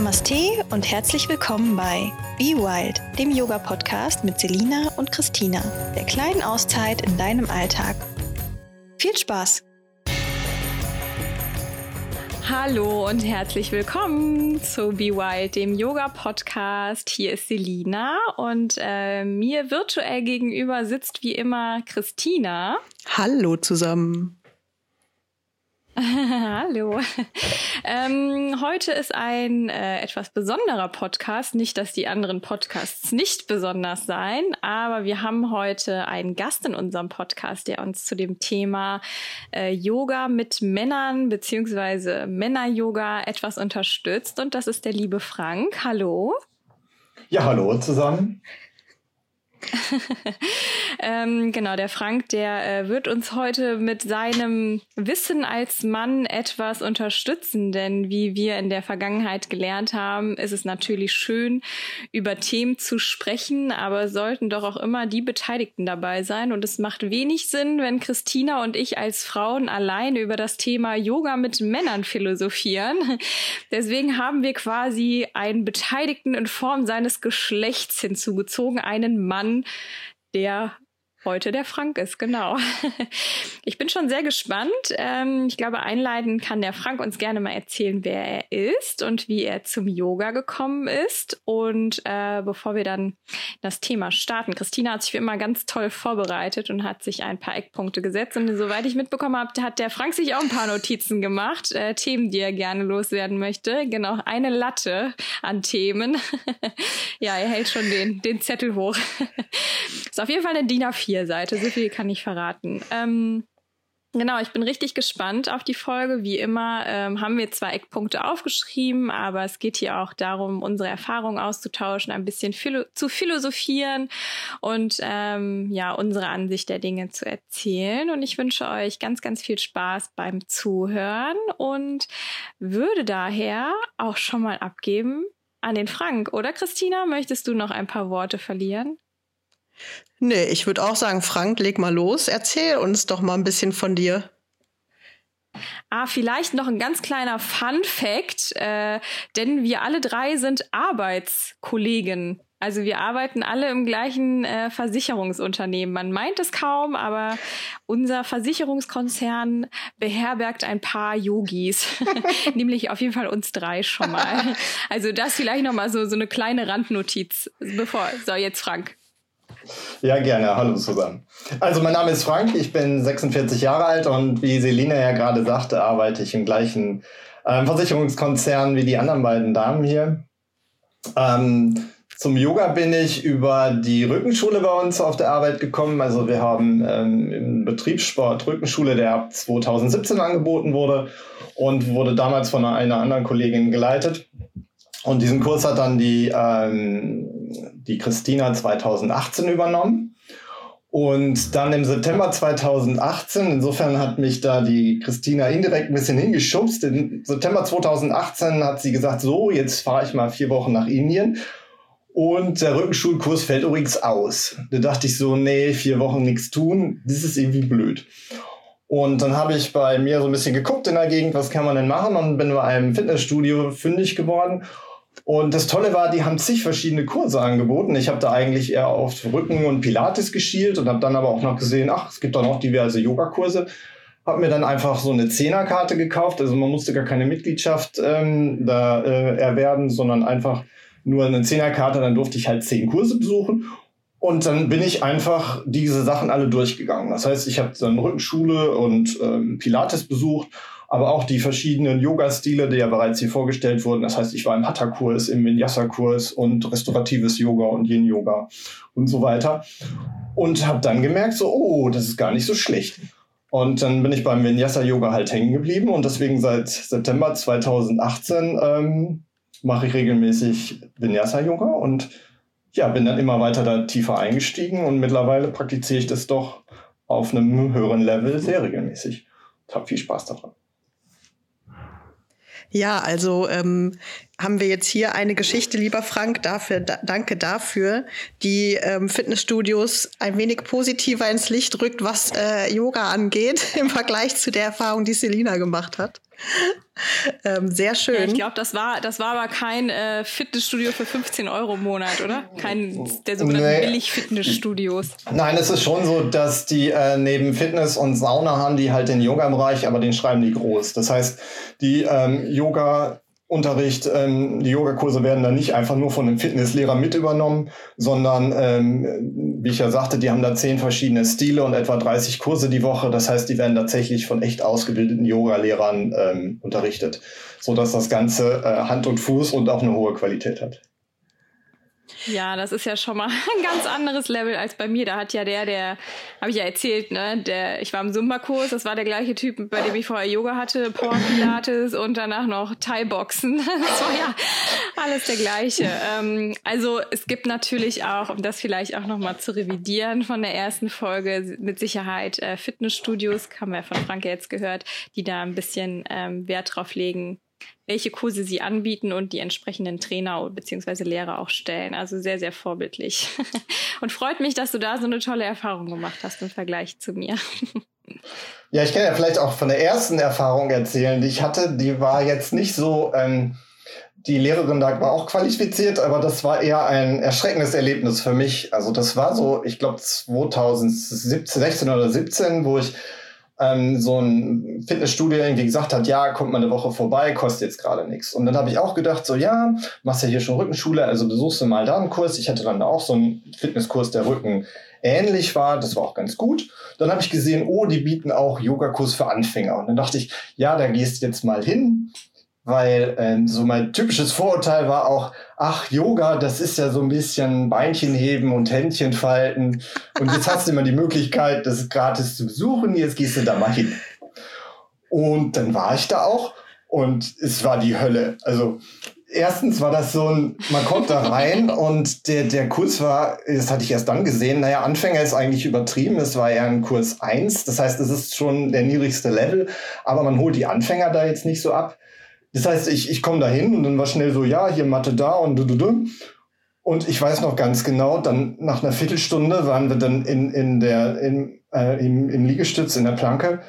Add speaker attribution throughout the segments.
Speaker 1: Namaste und herzlich willkommen bei Be Wild, dem Yoga-Podcast mit Selina und Christina, der kleinen Auszeit in deinem Alltag. Viel Spaß! Hallo und herzlich willkommen zu Be Wild, dem Yoga-Podcast. Hier ist Selina und äh, mir virtuell gegenüber sitzt wie immer Christina.
Speaker 2: Hallo zusammen.
Speaker 1: Hallo. Ähm, heute ist ein äh, etwas besonderer Podcast. Nicht, dass die anderen Podcasts nicht besonders seien, aber wir haben heute einen Gast in unserem Podcast, der uns zu dem Thema äh, Yoga mit Männern beziehungsweise Männer-Yoga etwas unterstützt. Und das ist der liebe Frank. Hallo.
Speaker 3: Ja, hallo zusammen.
Speaker 1: ähm, genau, der Frank, der äh, wird uns heute mit seinem Wissen als Mann etwas unterstützen, denn wie wir in der Vergangenheit gelernt haben, ist es natürlich schön, über Themen zu sprechen, aber sollten doch auch immer die Beteiligten dabei sein. Und es macht wenig Sinn, wenn Christina und ich als Frauen alleine über das Thema Yoga mit Männern philosophieren. Deswegen haben wir quasi einen Beteiligten in Form seines Geschlechts hinzugezogen, einen Mann Der heute der Frank ist, genau. Ich bin schon sehr gespannt. Ähm, ich glaube, einleiten kann der Frank uns gerne mal erzählen, wer er ist und wie er zum Yoga gekommen ist. Und äh, bevor wir dann das Thema starten, Christina hat sich wie immer ganz toll vorbereitet und hat sich ein paar Eckpunkte gesetzt. Und soweit ich mitbekommen habe, hat der Frank sich auch ein paar Notizen gemacht, äh, Themen, die er gerne loswerden möchte. Genau, eine Latte an Themen. ja, er hält schon den, den Zettel hoch. ist auf jeden Fall eine DIN A4-Seite, so viel kann ich verraten. Ähm, Genau, ich bin richtig gespannt auf die Folge. Wie immer ähm, haben wir zwei Eckpunkte aufgeschrieben, aber es geht hier auch darum, unsere Erfahrungen auszutauschen, ein bisschen philo zu philosophieren und ähm, ja, unsere Ansicht der Dinge zu erzählen. Und ich wünsche euch ganz, ganz viel Spaß beim Zuhören und würde daher auch schon mal abgeben an den Frank. Oder Christina, möchtest du noch ein paar Worte verlieren?
Speaker 2: Nee, ich würde auch sagen, Frank, leg mal los. Erzähl uns doch mal ein bisschen von dir.
Speaker 1: Ah, vielleicht noch ein ganz kleiner Fun Fact, äh, denn wir alle drei sind Arbeitskollegen. Also wir arbeiten alle im gleichen äh, Versicherungsunternehmen. Man meint es kaum, aber unser Versicherungskonzern beherbergt ein paar Yogis, nämlich auf jeden Fall uns drei schon mal. Also das vielleicht noch mal so so eine kleine Randnotiz. Bevor so jetzt Frank.
Speaker 3: Ja, gerne. Hallo zusammen. Also mein Name ist Frank, ich bin 46 Jahre alt und wie Selina ja gerade sagte, arbeite ich im gleichen äh, Versicherungskonzern wie die anderen beiden Damen hier. Ähm, zum Yoga bin ich über die Rückenschule bei uns auf der Arbeit gekommen. Also wir haben ähm, im Betriebssport Rückenschule, der ab 2017 angeboten wurde und wurde damals von einer anderen Kollegin geleitet. Und diesen Kurs hat dann die, ähm, die Christina 2018 übernommen. Und dann im September 2018, insofern hat mich da die Christina indirekt ein bisschen hingeschubst. Im September 2018 hat sie gesagt, so, jetzt fahre ich mal vier Wochen nach Indien. Und der Rückenschulkurs fällt übrigens aus. Da dachte ich so, nee, vier Wochen nichts tun, das ist irgendwie blöd. Und dann habe ich bei mir so ein bisschen geguckt in der Gegend, was kann man denn machen und bin bei einem Fitnessstudio fündig geworden und das Tolle war, die haben zig verschiedene Kurse angeboten. Ich habe da eigentlich eher auf Rücken und Pilates geschielt und habe dann aber auch noch gesehen, ach, es gibt auch noch diverse Yogakurse. Habe mir dann einfach so eine Zehnerkarte gekauft. Also man musste gar keine Mitgliedschaft ähm, da äh, erwerben, sondern einfach nur eine Zehnerkarte. Dann durfte ich halt zehn Kurse besuchen. Und dann bin ich einfach diese Sachen alle durchgegangen. Das heißt, ich habe dann Rückenschule und ähm, Pilates besucht aber auch die verschiedenen Yoga-Stile, die ja bereits hier vorgestellt wurden. Das heißt, ich war im Hatha-Kurs, im Vinyasa-Kurs und restauratives Yoga und Yin-Yoga und so weiter. Und habe dann gemerkt, so, oh, das ist gar nicht so schlecht. Und dann bin ich beim Vinyasa-Yoga halt hängen geblieben und deswegen seit September 2018 ähm, mache ich regelmäßig Vinyasa-Yoga und ja, bin dann immer weiter da tiefer eingestiegen und mittlerweile praktiziere ich das doch auf einem höheren Level sehr regelmäßig. Ich habe viel Spaß daran.
Speaker 2: Ja, also ähm, haben wir jetzt hier eine Geschichte, lieber Frank, dafür, da, danke dafür, die ähm, Fitnessstudios ein wenig positiver ins Licht rückt, was äh, Yoga angeht, im Vergleich zu der Erfahrung, die Selina gemacht hat. ähm, sehr schön. Ja,
Speaker 1: ich glaube, das war, das war aber kein äh, Fitnessstudio für 15 Euro im Monat, oder? Kein der sogenannten nee. Billig-Fitnessstudios.
Speaker 3: Nein, es ist schon so, dass die äh, neben Fitness und Sauna haben die halt den Yoga-Bereich, aber den schreiben die groß. Das heißt, die ähm, Yoga Unterricht, ähm, die Yogakurse werden dann nicht einfach nur von einem Fitnesslehrer mit übernommen, sondern, ähm, wie ich ja sagte, die haben da zehn verschiedene Stile und etwa 30 Kurse die Woche. Das heißt, die werden tatsächlich von echt ausgebildeten Yogalehrern ähm, unterrichtet, so dass das Ganze äh, Hand und Fuß und auch eine hohe Qualität hat.
Speaker 1: Ja, das ist ja schon mal ein ganz anderes Level als bei mir. Da hat ja der, der, habe ich ja erzählt, ne, der, ich war im Zumba-Kurs, das war der gleiche Typ, bei dem ich vorher Yoga hatte, Power Pilates und danach noch Thai-Boxen. Das war ja alles der gleiche. Ähm, also es gibt natürlich auch, um das vielleicht auch nochmal zu revidieren von der ersten Folge, mit Sicherheit äh, Fitnessstudios, haben wir von Franke jetzt gehört, die da ein bisschen ähm, Wert drauf legen, welche Kurse sie anbieten und die entsprechenden Trainer bzw. Lehrer auch stellen. Also sehr, sehr vorbildlich. Und freut mich, dass du da so eine tolle Erfahrung gemacht hast im Vergleich zu mir.
Speaker 3: Ja, ich kann ja vielleicht auch von der ersten Erfahrung erzählen, die ich hatte. Die war jetzt nicht so, ähm, die Lehrerin da war auch qualifiziert, aber das war eher ein erschreckendes Erlebnis für mich. Also das war so, ich glaube 2017, 16 oder 17, wo ich ähm, so ein Fitnessstudio irgendwie gesagt hat, ja, kommt mal eine Woche vorbei, kostet jetzt gerade nichts. Und dann habe ich auch gedacht, so ja, machst ja hier schon Rückenschule, also besuchst du mal da einen Kurs. Ich hatte dann auch so einen Fitnesskurs, der Rücken ähnlich war, das war auch ganz gut. Dann habe ich gesehen, oh, die bieten auch Yogakurs für Anfänger. Und dann dachte ich, ja, da gehst du jetzt mal hin, weil ähm, so mein typisches Vorurteil war auch, ach, Yoga, das ist ja so ein bisschen Beinchen heben und Händchen falten. Und jetzt hast du immer die Möglichkeit, das gratis zu besuchen, jetzt gehst du da mal hin. Und dann war ich da auch und es war die Hölle. Also erstens war das so ein, man kommt da rein und der, der Kurs war, das hatte ich erst dann gesehen, naja, Anfänger ist eigentlich übertrieben, es war eher ein Kurs 1, das heißt, es ist schon der niedrigste Level, aber man holt die Anfänger da jetzt nicht so ab. Das heißt, ich, ich komme da hin und dann war schnell so, ja, hier Mathe da und du, du, du. Und ich weiß noch ganz genau, dann nach einer Viertelstunde waren wir dann in, in der, in, äh, im, im Liegestütz in der Planke.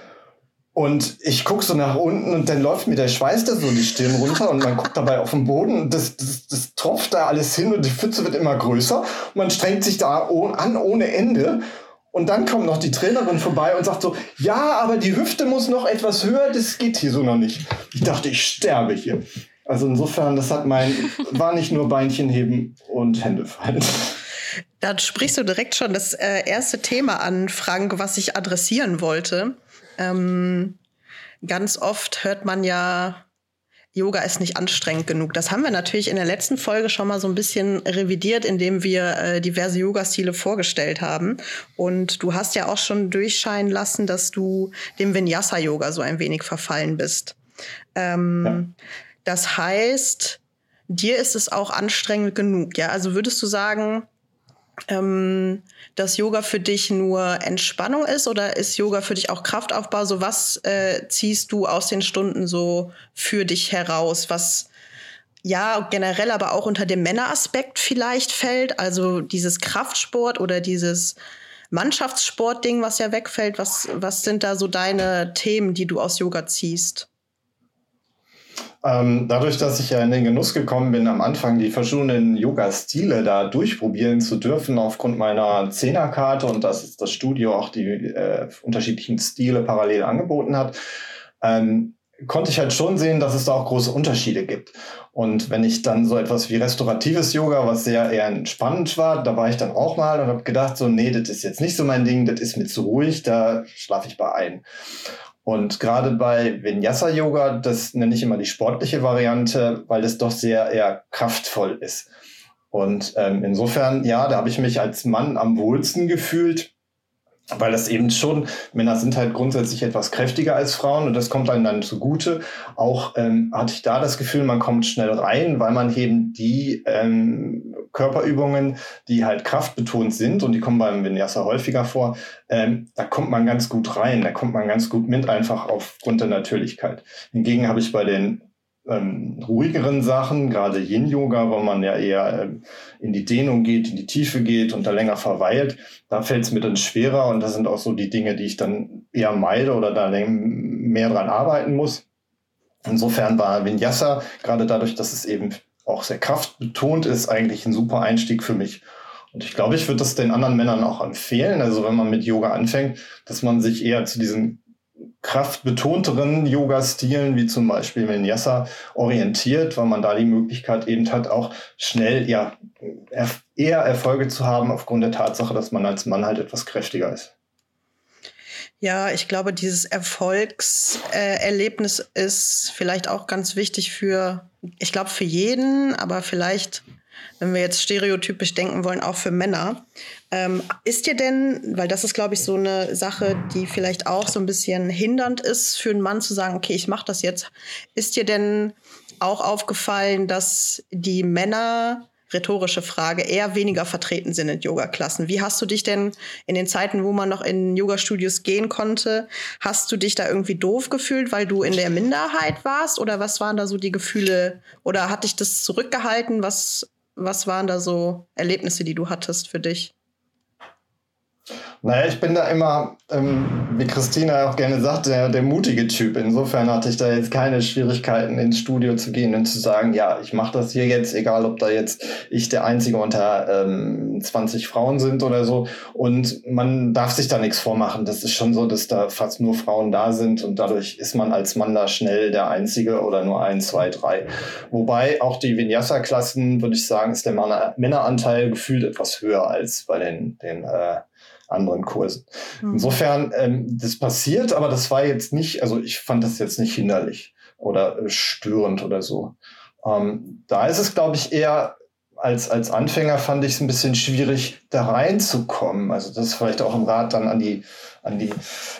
Speaker 3: Und ich guck so nach unten und dann läuft mir der Schweiß da so die Stirn runter und man guckt dabei auf den Boden und das, das, das tropft da alles hin und die Pfütze wird immer größer. Und man strengt sich da an ohne Ende. Und dann kommt noch die Trainerin vorbei und sagt so, ja, aber die Hüfte muss noch etwas höher, das geht hier so noch nicht. Ich dachte, ich sterbe hier. Also insofern, das hat mein, war nicht nur Beinchen heben und Hände fallen.
Speaker 2: Da sprichst du direkt schon das äh, erste Thema an, Frank, was ich adressieren wollte. Ähm, ganz oft hört man ja Yoga ist nicht anstrengend genug. Das haben wir natürlich in der letzten Folge schon mal so ein bisschen revidiert, indem wir äh, diverse Yoga-Stile vorgestellt haben. Und du hast ja auch schon durchscheinen lassen, dass du dem Vinyasa-Yoga so ein wenig verfallen bist. Ähm, ja. Das heißt, dir ist es auch anstrengend genug. Ja, also würdest du sagen, ähm, dass Yoga für dich nur Entspannung ist oder ist Yoga für dich auch Kraftaufbau? So was äh, ziehst du aus den Stunden so für dich heraus, was ja generell aber auch unter dem Männeraspekt vielleicht fällt, also dieses Kraftsport oder dieses Mannschaftssportding, was ja wegfällt. Was, was sind da so deine Themen, die du aus Yoga ziehst?
Speaker 3: Ähm, dadurch, dass ich ja in den Genuss gekommen bin, am Anfang die verschiedenen Yoga-Stile da durchprobieren zu dürfen, aufgrund meiner Zehnerkarte und dass das Studio auch die äh, unterschiedlichen Stile parallel angeboten hat, ähm, konnte ich halt schon sehen, dass es da auch große Unterschiede gibt. Und wenn ich dann so etwas wie restauratives Yoga, was sehr eher entspannend war, da war ich dann auch mal und habe gedacht, so, nee, das ist jetzt nicht so mein Ding, das ist mir zu ruhig, da schlafe ich bei ein. Und gerade bei Vinyasa Yoga, das nenne ich immer die sportliche Variante, weil das doch sehr eher kraftvoll ist. Und ähm, insofern, ja, da habe ich mich als Mann am wohlsten gefühlt weil das eben schon, Männer sind halt grundsätzlich etwas kräftiger als Frauen und das kommt einem dann zugute. Auch ähm, hatte ich da das Gefühl, man kommt schnell rein, weil man eben die ähm, Körperübungen, die halt kraftbetont sind und die kommen beim Vinyasa häufiger vor, ähm, da kommt man ganz gut rein, da kommt man ganz gut mit, einfach aufgrund der Natürlichkeit. Hingegen habe ich bei den ähm, ruhigeren Sachen, gerade Yin-Yoga, wo man ja eher ähm, in die Dehnung geht, in die Tiefe geht und da länger verweilt, da fällt es mir dann schwerer und das sind auch so die Dinge, die ich dann eher meide oder da mehr dran arbeiten muss. Insofern war Vinyasa, gerade dadurch, dass es eben auch sehr kraftbetont ist, eigentlich ein super Einstieg für mich. Und ich glaube, ich würde das den anderen Männern auch empfehlen. Also wenn man mit Yoga anfängt, dass man sich eher zu diesen kraftbetonteren Yoga-Stilen, wie zum Beispiel Vinyasa, orientiert, weil man da die Möglichkeit eben hat, auch schnell ja, eher Erfolge zu haben, aufgrund der Tatsache, dass man als Mann halt etwas kräftiger ist.
Speaker 2: Ja, ich glaube, dieses Erfolgserlebnis ist vielleicht auch ganz wichtig für, ich glaube, für jeden, aber vielleicht wenn wir jetzt stereotypisch denken wollen, auch für Männer. Ähm, ist dir denn, weil das ist, glaube ich, so eine Sache, die vielleicht auch so ein bisschen hindernd ist für einen Mann zu sagen, okay, ich mache das jetzt. Ist dir denn auch aufgefallen, dass die Männer rhetorische Frage, eher weniger vertreten sind in Yoga-Klassen. Wie hast du dich denn in den Zeiten, wo man noch in Yoga-Studios gehen konnte, hast du dich da irgendwie doof gefühlt, weil du in der Minderheit warst? Oder was waren da so die Gefühle? Oder hat dich das zurückgehalten? Was was waren da so Erlebnisse, die du hattest für dich?
Speaker 3: Naja, ich bin da immer, ähm, wie Christina auch gerne sagt, der, der mutige Typ. Insofern hatte ich da jetzt keine Schwierigkeiten, ins Studio zu gehen und zu sagen, ja, ich mache das hier jetzt, egal ob da jetzt ich der Einzige unter ähm, 20 Frauen sind oder so. Und man darf sich da nichts vormachen. Das ist schon so, dass da fast nur Frauen da sind und dadurch ist man als Mann da schnell der Einzige oder nur ein, zwei, drei. Wobei auch die Vinyasa-Klassen, würde ich sagen, ist der Männeranteil gefühlt etwas höher als bei den, den äh, anderen Kursen. Mhm. Insofern, ähm, das passiert, aber das war jetzt nicht, also ich fand das jetzt nicht hinderlich oder äh, störend oder so. Ähm, da ist es, glaube ich, eher als, als Anfänger fand ich es ein bisschen schwierig, da reinzukommen. Also das ist vielleicht auch ein Rat dann an die, an die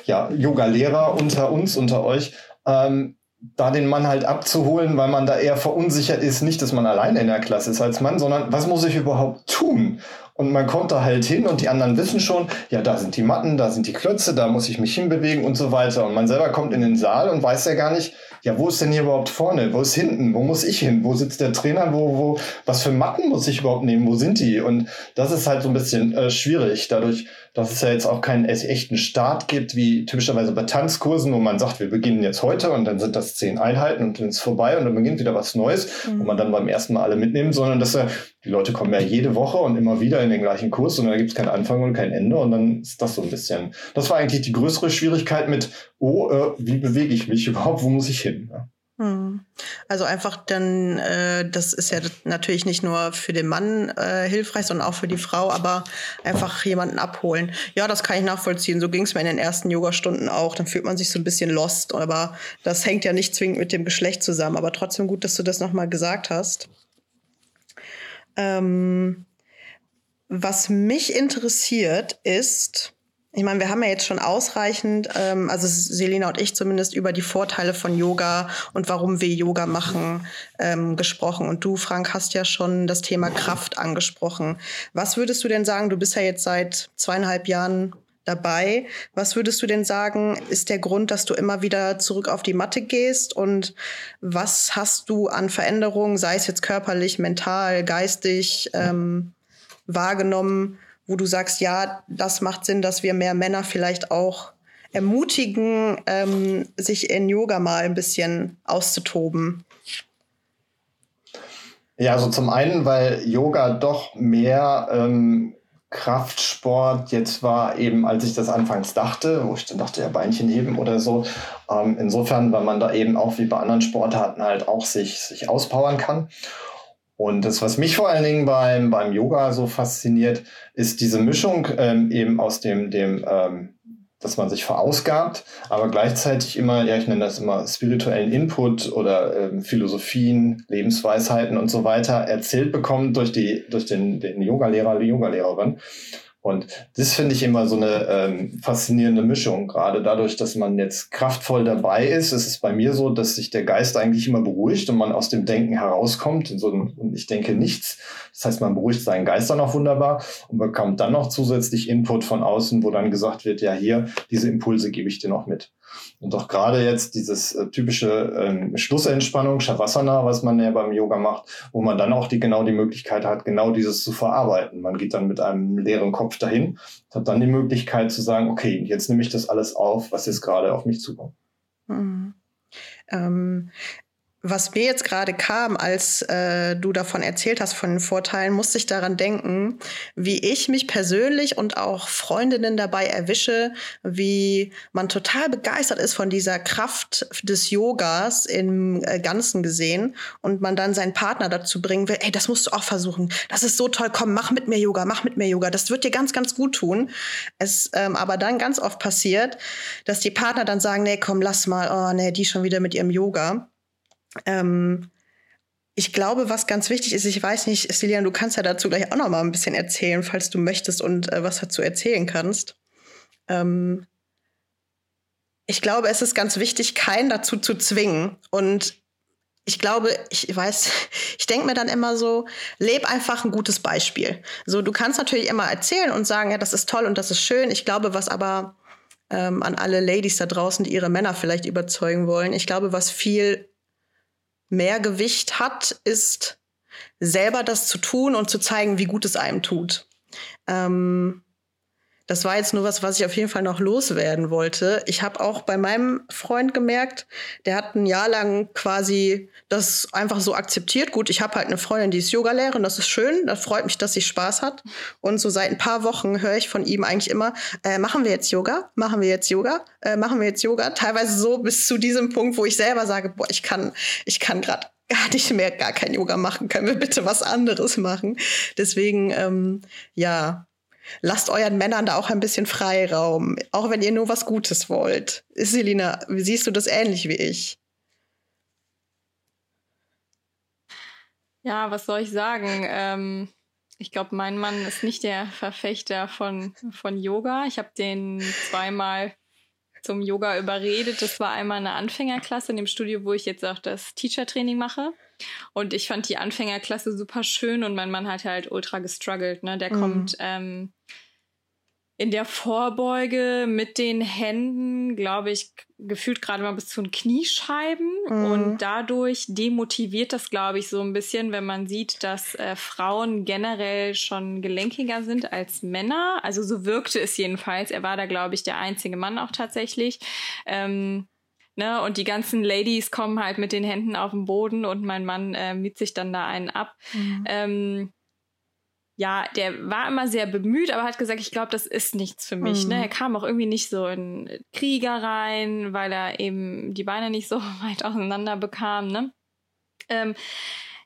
Speaker 3: ja, Yoga-Lehrer unter uns, unter euch. Ähm, da den Mann halt abzuholen, weil man da eher verunsichert ist, nicht, dass man alleine in der Klasse ist als Mann, sondern was muss ich überhaupt tun? Und man kommt da halt hin und die anderen wissen schon, ja, da sind die Matten, da sind die Klötze, da muss ich mich hinbewegen und so weiter. Und man selber kommt in den Saal und weiß ja gar nicht, ja, wo ist denn hier überhaupt vorne? Wo ist hinten? Wo muss ich hin? Wo sitzt der Trainer? Wo, wo, was für Matten muss ich überhaupt nehmen? Wo sind die? Und das ist halt so ein bisschen äh, schwierig, dadurch, dass es ja jetzt auch keinen echten Start gibt, wie typischerweise bei Tanzkursen, wo man sagt, wir beginnen jetzt heute und dann sind das zehn Einheiten und dann ist vorbei und dann beginnt wieder was Neues, mhm. wo man dann beim ersten Mal alle mitnimmt, sondern dass er, die Leute kommen ja jede Woche und immer wieder in den gleichen Kurs und da gibt es keinen Anfang und kein Ende und dann ist das so ein bisschen. Das war eigentlich die größere Schwierigkeit mit, oh, äh, wie bewege ich mich überhaupt, wo muss ich hin? Ja.
Speaker 2: Hm. Also einfach dann, äh, das ist ja natürlich nicht nur für den Mann äh, hilfreich, sondern auch für die Frau, aber einfach jemanden abholen. Ja, das kann ich nachvollziehen. So ging es mir in den ersten Yogastunden auch. Dann fühlt man sich so ein bisschen lost, aber das hängt ja nicht zwingend mit dem Geschlecht zusammen. Aber trotzdem gut, dass du das nochmal gesagt hast. Ähm, was mich interessiert ist, ich meine, wir haben ja jetzt schon ausreichend, ähm, also Selina und ich zumindest, über die Vorteile von Yoga und warum wir Yoga machen ähm, gesprochen. Und du, Frank, hast ja schon das Thema Kraft angesprochen. Was würdest du denn sagen? Du bist ja jetzt seit zweieinhalb Jahren dabei. Was würdest du denn sagen, ist der Grund, dass du immer wieder zurück auf die Matte gehst? Und was hast du an Veränderungen, sei es jetzt körperlich, mental, geistig, ähm, wahrgenommen? Wo du sagst, ja, das macht Sinn, dass wir mehr Männer vielleicht auch ermutigen, ähm, sich in Yoga mal ein bisschen auszutoben?
Speaker 3: Ja, also zum einen, weil Yoga doch mehr ähm, Kraftsport jetzt war, eben als ich das anfangs dachte, wo ich dann dachte, ja, Beinchen heben oder so. Ähm, insofern, weil man da eben auch wie bei anderen Sportarten halt auch sich, sich auspowern kann. Und das, was mich vor allen Dingen beim, beim Yoga so fasziniert, ist diese Mischung ähm, eben aus dem, dem ähm, dass man sich verausgabt, aber gleichzeitig immer, ja, ich nenne das immer spirituellen Input oder ähm, Philosophien, Lebensweisheiten und so weiter erzählt bekommt durch die, durch den, den Yogalehrer, die Yogalehrerin. Und das finde ich immer so eine ähm, faszinierende Mischung. Gerade dadurch, dass man jetzt kraftvoll dabei ist, ist es bei mir so, dass sich der Geist eigentlich immer beruhigt und man aus dem Denken herauskommt. In so einem, und ich denke nichts. Das heißt, man beruhigt seinen Geist dann auch wunderbar und bekommt dann noch zusätzlich Input von außen, wo dann gesagt wird, ja, hier, diese Impulse gebe ich dir noch mit. Und auch gerade jetzt dieses äh, typische ähm, Schlussentspannung, Shavasana, was man ja beim Yoga macht, wo man dann auch die, genau die Möglichkeit hat, genau dieses zu verarbeiten. Man geht dann mit einem leeren Kopf dahin, hat dann die Möglichkeit zu sagen, okay, jetzt nehme ich das alles auf, was jetzt gerade auf mich zukommt.
Speaker 2: Mhm. Ähm, was mir jetzt gerade kam, als äh, du davon erzählt hast, von den Vorteilen, musste ich daran denken, wie ich mich persönlich und auch Freundinnen dabei erwische, wie man total begeistert ist von dieser Kraft des Yogas im äh, Ganzen gesehen und man dann seinen Partner dazu bringen will, ey, das musst du auch versuchen. Das ist so toll, komm, mach mit mir Yoga, mach mit mir Yoga. Das wird dir ganz, ganz gut tun. Es ähm, aber dann ganz oft passiert, dass die Partner dann sagen, nee, komm, lass mal, oh, nee, die schon wieder mit ihrem Yoga. Ähm, ich glaube, was ganz wichtig ist, ich weiß nicht, Celian, du kannst ja dazu gleich auch noch mal ein bisschen erzählen, falls du möchtest und äh, was dazu erzählen kannst. Ähm, ich glaube, es ist ganz wichtig, keinen dazu zu zwingen. Und ich glaube, ich weiß, ich denke mir dann immer so, leb einfach ein gutes Beispiel. So, du kannst natürlich immer erzählen und sagen, ja, das ist toll und das ist schön. Ich glaube, was aber ähm, an alle Ladies da draußen, die ihre Männer vielleicht überzeugen wollen, ich glaube, was viel mehr Gewicht hat, ist selber das zu tun und zu zeigen, wie gut es einem tut. Ähm, das war jetzt nur was, was ich auf jeden Fall noch loswerden wollte. Ich habe auch bei meinem Freund gemerkt, der hat ein Jahr lang quasi das einfach so akzeptiert. Gut, ich habe halt eine Freundin, die ist Yogalehrerin, das ist schön, das freut mich, dass sie Spaß hat. Und so seit ein paar Wochen höre ich von ihm eigentlich immer, äh, machen wir jetzt Yoga? Machen wir jetzt Yoga? Äh, machen wir jetzt Yoga? Teilweise so bis zu diesem Punkt, wo ich selber sage, boah, ich kann, ich kann gerade gar nicht mehr, gar kein Yoga machen. Können wir bitte was anderes machen? Deswegen, ähm, ja, lasst euren Männern da auch ein bisschen Freiraum, auch wenn ihr nur was Gutes wollt. Selina, siehst du das ähnlich wie ich?
Speaker 1: Ja, was soll ich sagen? Ähm, ich glaube, mein Mann ist nicht der Verfechter von, von Yoga. Ich habe den zweimal zum Yoga überredet. Das war einmal eine Anfängerklasse in dem Studio, wo ich jetzt auch das Teacher-Training mache. Und ich fand die Anfängerklasse super schön und mein Mann hat halt ultra gestruggelt. Ne? Der mhm. kommt ähm, in der Vorbeuge mit den Händen, glaube ich, gefühlt gerade mal bis zu den Kniescheiben. Mhm. Und dadurch demotiviert das, glaube ich, so ein bisschen, wenn man sieht, dass äh, Frauen generell schon gelenkiger sind als Männer. Also so wirkte es jedenfalls. Er war da, glaube ich, der einzige Mann auch tatsächlich. Ähm, Ne, und die ganzen Ladies kommen halt mit den Händen auf den Boden und mein Mann äh, miet sich dann da einen ab. Mhm. Ähm, ja, der war immer sehr bemüht, aber hat gesagt, ich glaube, das ist nichts für mich. Ne? Mhm. Ne? Er kam auch irgendwie nicht so in Krieger rein, weil er eben die Beine nicht so weit auseinander bekam. Ne? Ähm,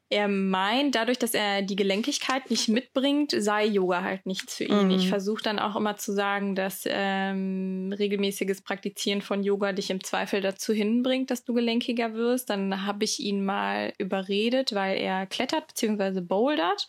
Speaker 1: er meint, dadurch, dass er die Gelenkigkeit nicht mitbringt, sei Yoga halt nichts für ihn. Mhm. Ich versuche dann auch immer zu sagen, dass ähm, regelmäßiges Praktizieren von Yoga dich im Zweifel dazu hinbringt, dass du gelenkiger wirst. Dann habe ich ihn mal überredet, weil er klettert bzw. bouldert.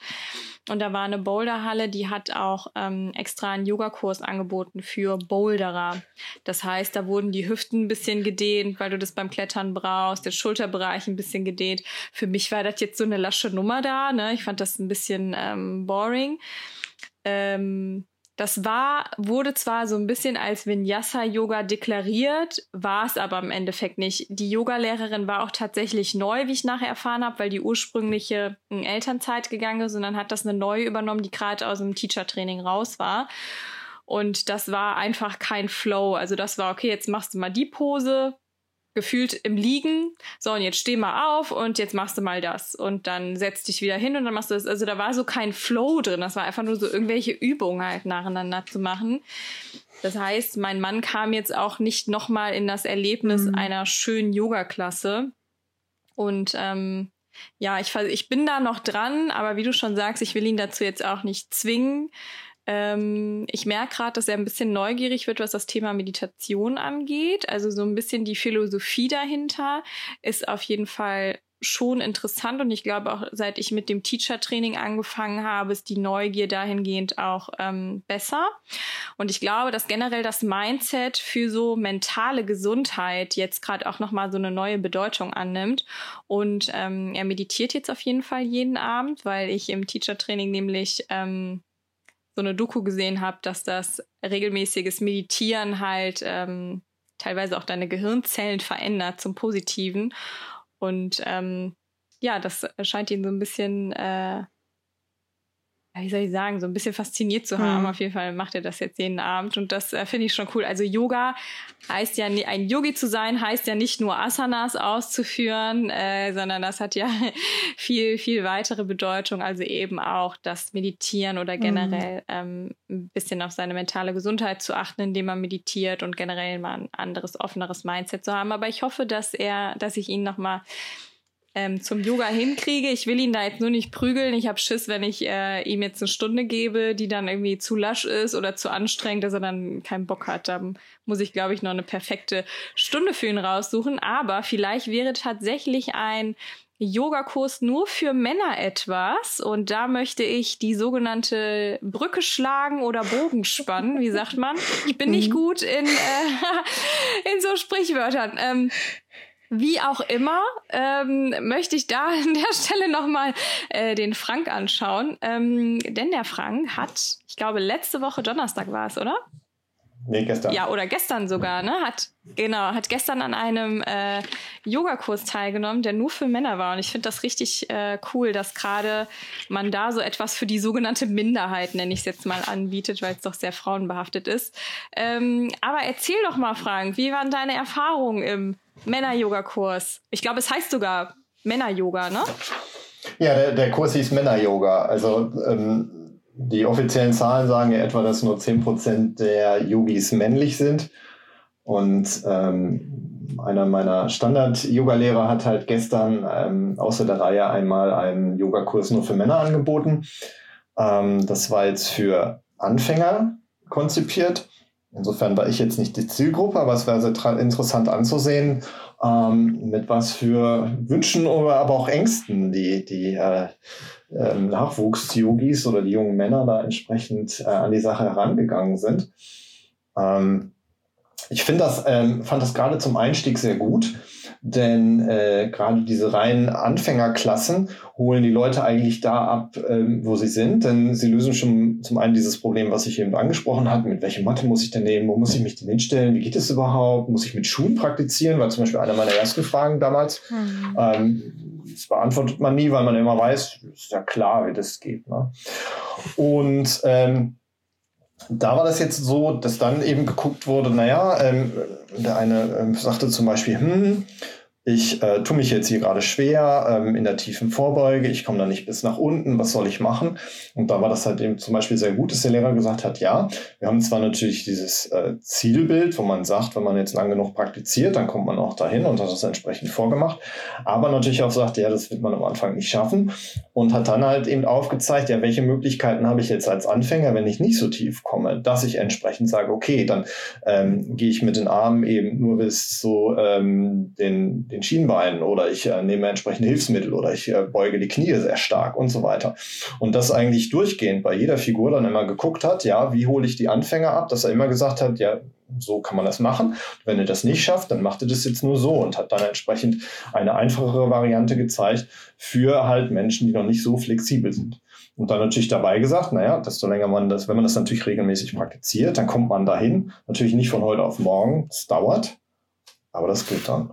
Speaker 1: Und da war eine Boulderhalle, die hat auch ähm, extra einen Yogakurs angeboten für Boulderer. Das heißt, da wurden die Hüften ein bisschen gedehnt, weil du das beim Klettern brauchst, der Schulterbereich ein bisschen gedehnt. Für mich war das jetzt so eine lasche Nummer da. Ne? Ich fand das ein bisschen ähm, boring. Ähm, das war, wurde zwar so ein bisschen als Vinyasa-Yoga deklariert, war es aber im Endeffekt nicht. Die Yogalehrerin war auch tatsächlich neu, wie ich nachher erfahren habe, weil die ursprüngliche in Elternzeit gegangen ist und dann hat das eine neue übernommen, die gerade aus dem Teacher-Training raus war. Und das war einfach kein Flow. Also das war, okay, jetzt machst du mal die Pose, gefühlt im Liegen. So, und jetzt steh mal auf und jetzt machst du mal das. Und dann setz dich wieder hin und dann machst du das. Also da war so kein Flow drin. Das war einfach nur so irgendwelche Übungen halt nacheinander zu machen. Das heißt, mein Mann kam jetzt auch nicht nochmal in das Erlebnis mhm. einer schönen Yoga-Klasse. Und ähm, ja, ich, ich bin da noch dran, aber wie du schon sagst, ich will ihn dazu jetzt auch nicht zwingen. Ähm, ich merke gerade, dass er ein bisschen neugierig wird, was das Thema Meditation angeht. Also so ein bisschen die Philosophie dahinter ist auf jeden Fall schon interessant und ich glaube auch seit ich mit dem Teacher-Training angefangen habe, ist die Neugier dahingehend auch ähm, besser. Und ich glaube, dass generell das Mindset für so mentale Gesundheit jetzt gerade auch nochmal so eine neue Bedeutung annimmt. Und ähm, er meditiert jetzt auf jeden Fall jeden Abend, weil ich im Teacher-Training nämlich ähm, so eine Doku gesehen habe, dass das regelmäßiges Meditieren halt ähm, teilweise auch deine Gehirnzellen verändert zum Positiven. Und ähm, ja, das scheint ihn so ein bisschen äh, wie soll ich sagen, so ein bisschen fasziniert zu haben. Mhm. Auf jeden Fall macht er das jetzt jeden Abend und das äh, finde ich schon cool. Also Yoga heißt ja, ein Yogi zu sein, heißt ja nicht nur Asanas auszuführen, äh, sondern das hat ja viel, viel weitere Bedeutung. Also eben auch das Meditieren oder generell mhm. ähm, ein bisschen auf seine mentale Gesundheit zu achten, indem man meditiert und generell mal ein anderes, offeneres Mindset zu haben. Aber ich hoffe, dass er, dass ich ihn nochmal ähm, zum Yoga hinkriege. Ich will ihn da jetzt nur nicht prügeln. Ich habe Schiss, wenn ich äh, ihm jetzt eine Stunde gebe, die dann irgendwie zu lasch ist oder zu anstrengend, dass er dann keinen Bock hat. Dann muss ich, glaube ich, noch eine perfekte Stunde für ihn raussuchen. Aber vielleicht wäre tatsächlich ein Yogakurs nur für Männer etwas und da möchte ich die sogenannte Brücke schlagen oder Bogen spannen, wie sagt man? Ich bin nicht mhm. gut in, äh, in so Sprichwörtern. Ähm, wie auch immer, ähm, möchte ich da an der Stelle nochmal äh, den Frank anschauen. Ähm, denn der Frank hat, ich glaube, letzte Woche Donnerstag war es, oder?
Speaker 3: Nee, gestern.
Speaker 1: Ja, oder gestern sogar, ne? Hat, genau, hat gestern an einem äh, Yogakurs teilgenommen, der nur für Männer war. Und ich finde das richtig äh, cool, dass gerade man da so etwas für die sogenannte Minderheit, nenne ich es jetzt mal, anbietet, weil es doch sehr frauenbehaftet ist. Ähm, aber erzähl doch mal, Frank, wie waren deine Erfahrungen im Männer-Yoga-Kurs. Ich glaube, es heißt sogar Männer-Yoga, ne?
Speaker 3: Ja, der, der Kurs hieß Männer-Yoga. Also ähm, die offiziellen Zahlen sagen ja etwa, dass nur 10% der Yogis männlich sind. Und ähm, einer meiner Standard-Yoga-Lehrer hat halt gestern ähm, außer der Reihe einmal einen Yogakurs nur für Männer angeboten. Ähm, das war jetzt für Anfänger konzipiert. Insofern war ich jetzt nicht die Zielgruppe, aber es wäre sehr interessant anzusehen, ähm, mit was für Wünschen oder aber auch Ängsten die, die äh, äh, Nachwuchs-Yogis oder die jungen Männer da entsprechend äh, an die Sache herangegangen sind. Ähm, ich finde das, ähm, fand das gerade zum Einstieg sehr gut, denn äh, gerade diese reinen Anfängerklassen holen die Leute eigentlich da ab, ähm, wo sie sind, denn sie lösen schon zum einen dieses Problem, was ich eben angesprochen habe, mit welcher Mathe muss ich denn nehmen, wo muss ich mich denn hinstellen, wie geht es überhaupt, muss ich mit Schuhen praktizieren, war zum Beispiel eine meiner ersten Fragen damals. Mhm. Ähm, das beantwortet man nie, weil man immer weiß, ist ja klar, wie das geht. Ne? Und ähm, da war das jetzt so, dass dann eben geguckt wurde, naja, ähm, der eine ähm, sagte zum Beispiel, hm, ich äh, tue mich jetzt hier gerade schwer ähm, in der tiefen Vorbeuge, ich komme da nicht bis nach unten, was soll ich machen? Und da war das halt eben zum Beispiel sehr gut, dass der Lehrer gesagt hat, ja, wir haben zwar natürlich dieses äh, Zielbild, wo man sagt, wenn man jetzt lang genug praktiziert, dann kommt man auch dahin und hat das entsprechend vorgemacht, aber natürlich auch sagt, ja, das wird man am Anfang nicht schaffen. Und hat dann halt eben aufgezeigt, ja, welche Möglichkeiten habe ich jetzt als Anfänger, wenn ich nicht so tief komme, dass ich entsprechend sage, okay, dann ähm, gehe ich mit den Armen eben nur bis zu ähm, den, den Schienbeinen oder ich äh, nehme entsprechende Hilfsmittel oder ich äh, beuge die Knie sehr stark und so weiter. Und das eigentlich durchgehend bei jeder Figur dann immer geguckt hat, ja, wie hole ich die Anfänger ab, dass er immer gesagt hat, ja, so kann man das machen. Wenn ihr das nicht schafft, dann macht ihr das jetzt nur so und hat dann entsprechend eine einfachere Variante gezeigt für halt Menschen, die noch nicht so flexibel sind. Und dann natürlich dabei gesagt, naja, desto länger man das, wenn man das natürlich regelmäßig praktiziert, dann kommt man dahin. Natürlich nicht von heute auf morgen, es dauert, aber das geht dann.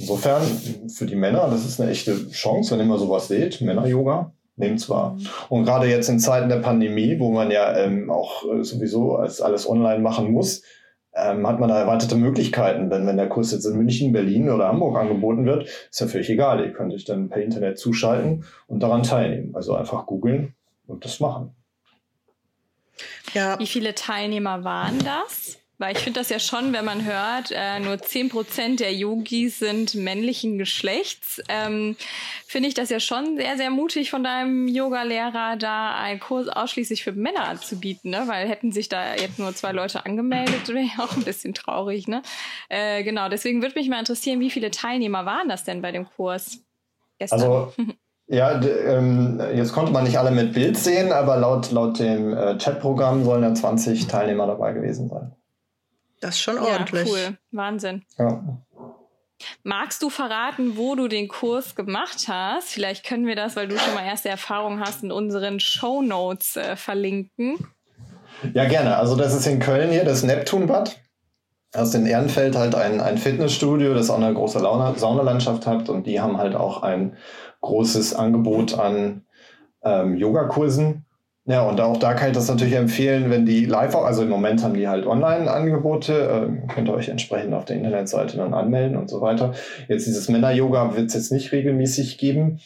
Speaker 3: Insofern für die Männer, das ist eine echte Chance, wenn ihr mal sowas seht, Männer-Yoga, nehmen zwar. Mhm. Und gerade jetzt in Zeiten der Pandemie, wo man ja ähm, auch äh, sowieso als alles online machen muss, ähm, hat man da erweiterte Möglichkeiten. Wenn, wenn der Kurs jetzt in München, Berlin oder Hamburg angeboten wird, ist ja völlig egal. Ihr könnt euch dann per Internet zuschalten und daran teilnehmen. Also einfach googeln und das machen.
Speaker 1: Ja. Wie viele Teilnehmer waren das? Weil ich finde das ja schon, wenn man hört, äh, nur zehn Prozent der Yogis sind männlichen Geschlechts, ähm, finde ich das ja schon sehr, sehr mutig von deinem Yoga-Lehrer, da einen Kurs ausschließlich für Männer anzubieten, ne? Weil hätten sich da jetzt nur zwei Leute angemeldet, wäre ja auch ein bisschen traurig, ne? Äh, genau, deswegen würde mich mal interessieren, wie viele Teilnehmer waren das denn bei dem Kurs
Speaker 3: gestern? Also Ja, ähm, jetzt konnte man nicht alle mit Bild sehen, aber laut, laut dem äh, Chatprogramm sollen ja 20 Teilnehmer dabei gewesen sein.
Speaker 2: Das ist schon ordentlich.
Speaker 1: Ja, cool. Wahnsinn. Ja. Magst du verraten, wo du den Kurs gemacht hast? Vielleicht können wir das, weil du schon mal erste Erfahrungen hast, in unseren Show Notes äh, verlinken.
Speaker 3: Ja, gerne. Also das ist in Köln hier, das Neptunbad. Das ist in Ehrenfeld halt ein, ein Fitnessstudio, das auch eine große Launa, Saunalandschaft hat und die haben halt auch ein großes Angebot an ähm, Yogakursen Ja, und auch da kann ich das natürlich empfehlen, wenn die live, also im Moment haben die halt Online-Angebote, äh, könnt ihr euch entsprechend auf der Internetseite dann anmelden und so weiter. Jetzt dieses Männer-Yoga wird es jetzt nicht regelmäßig geben,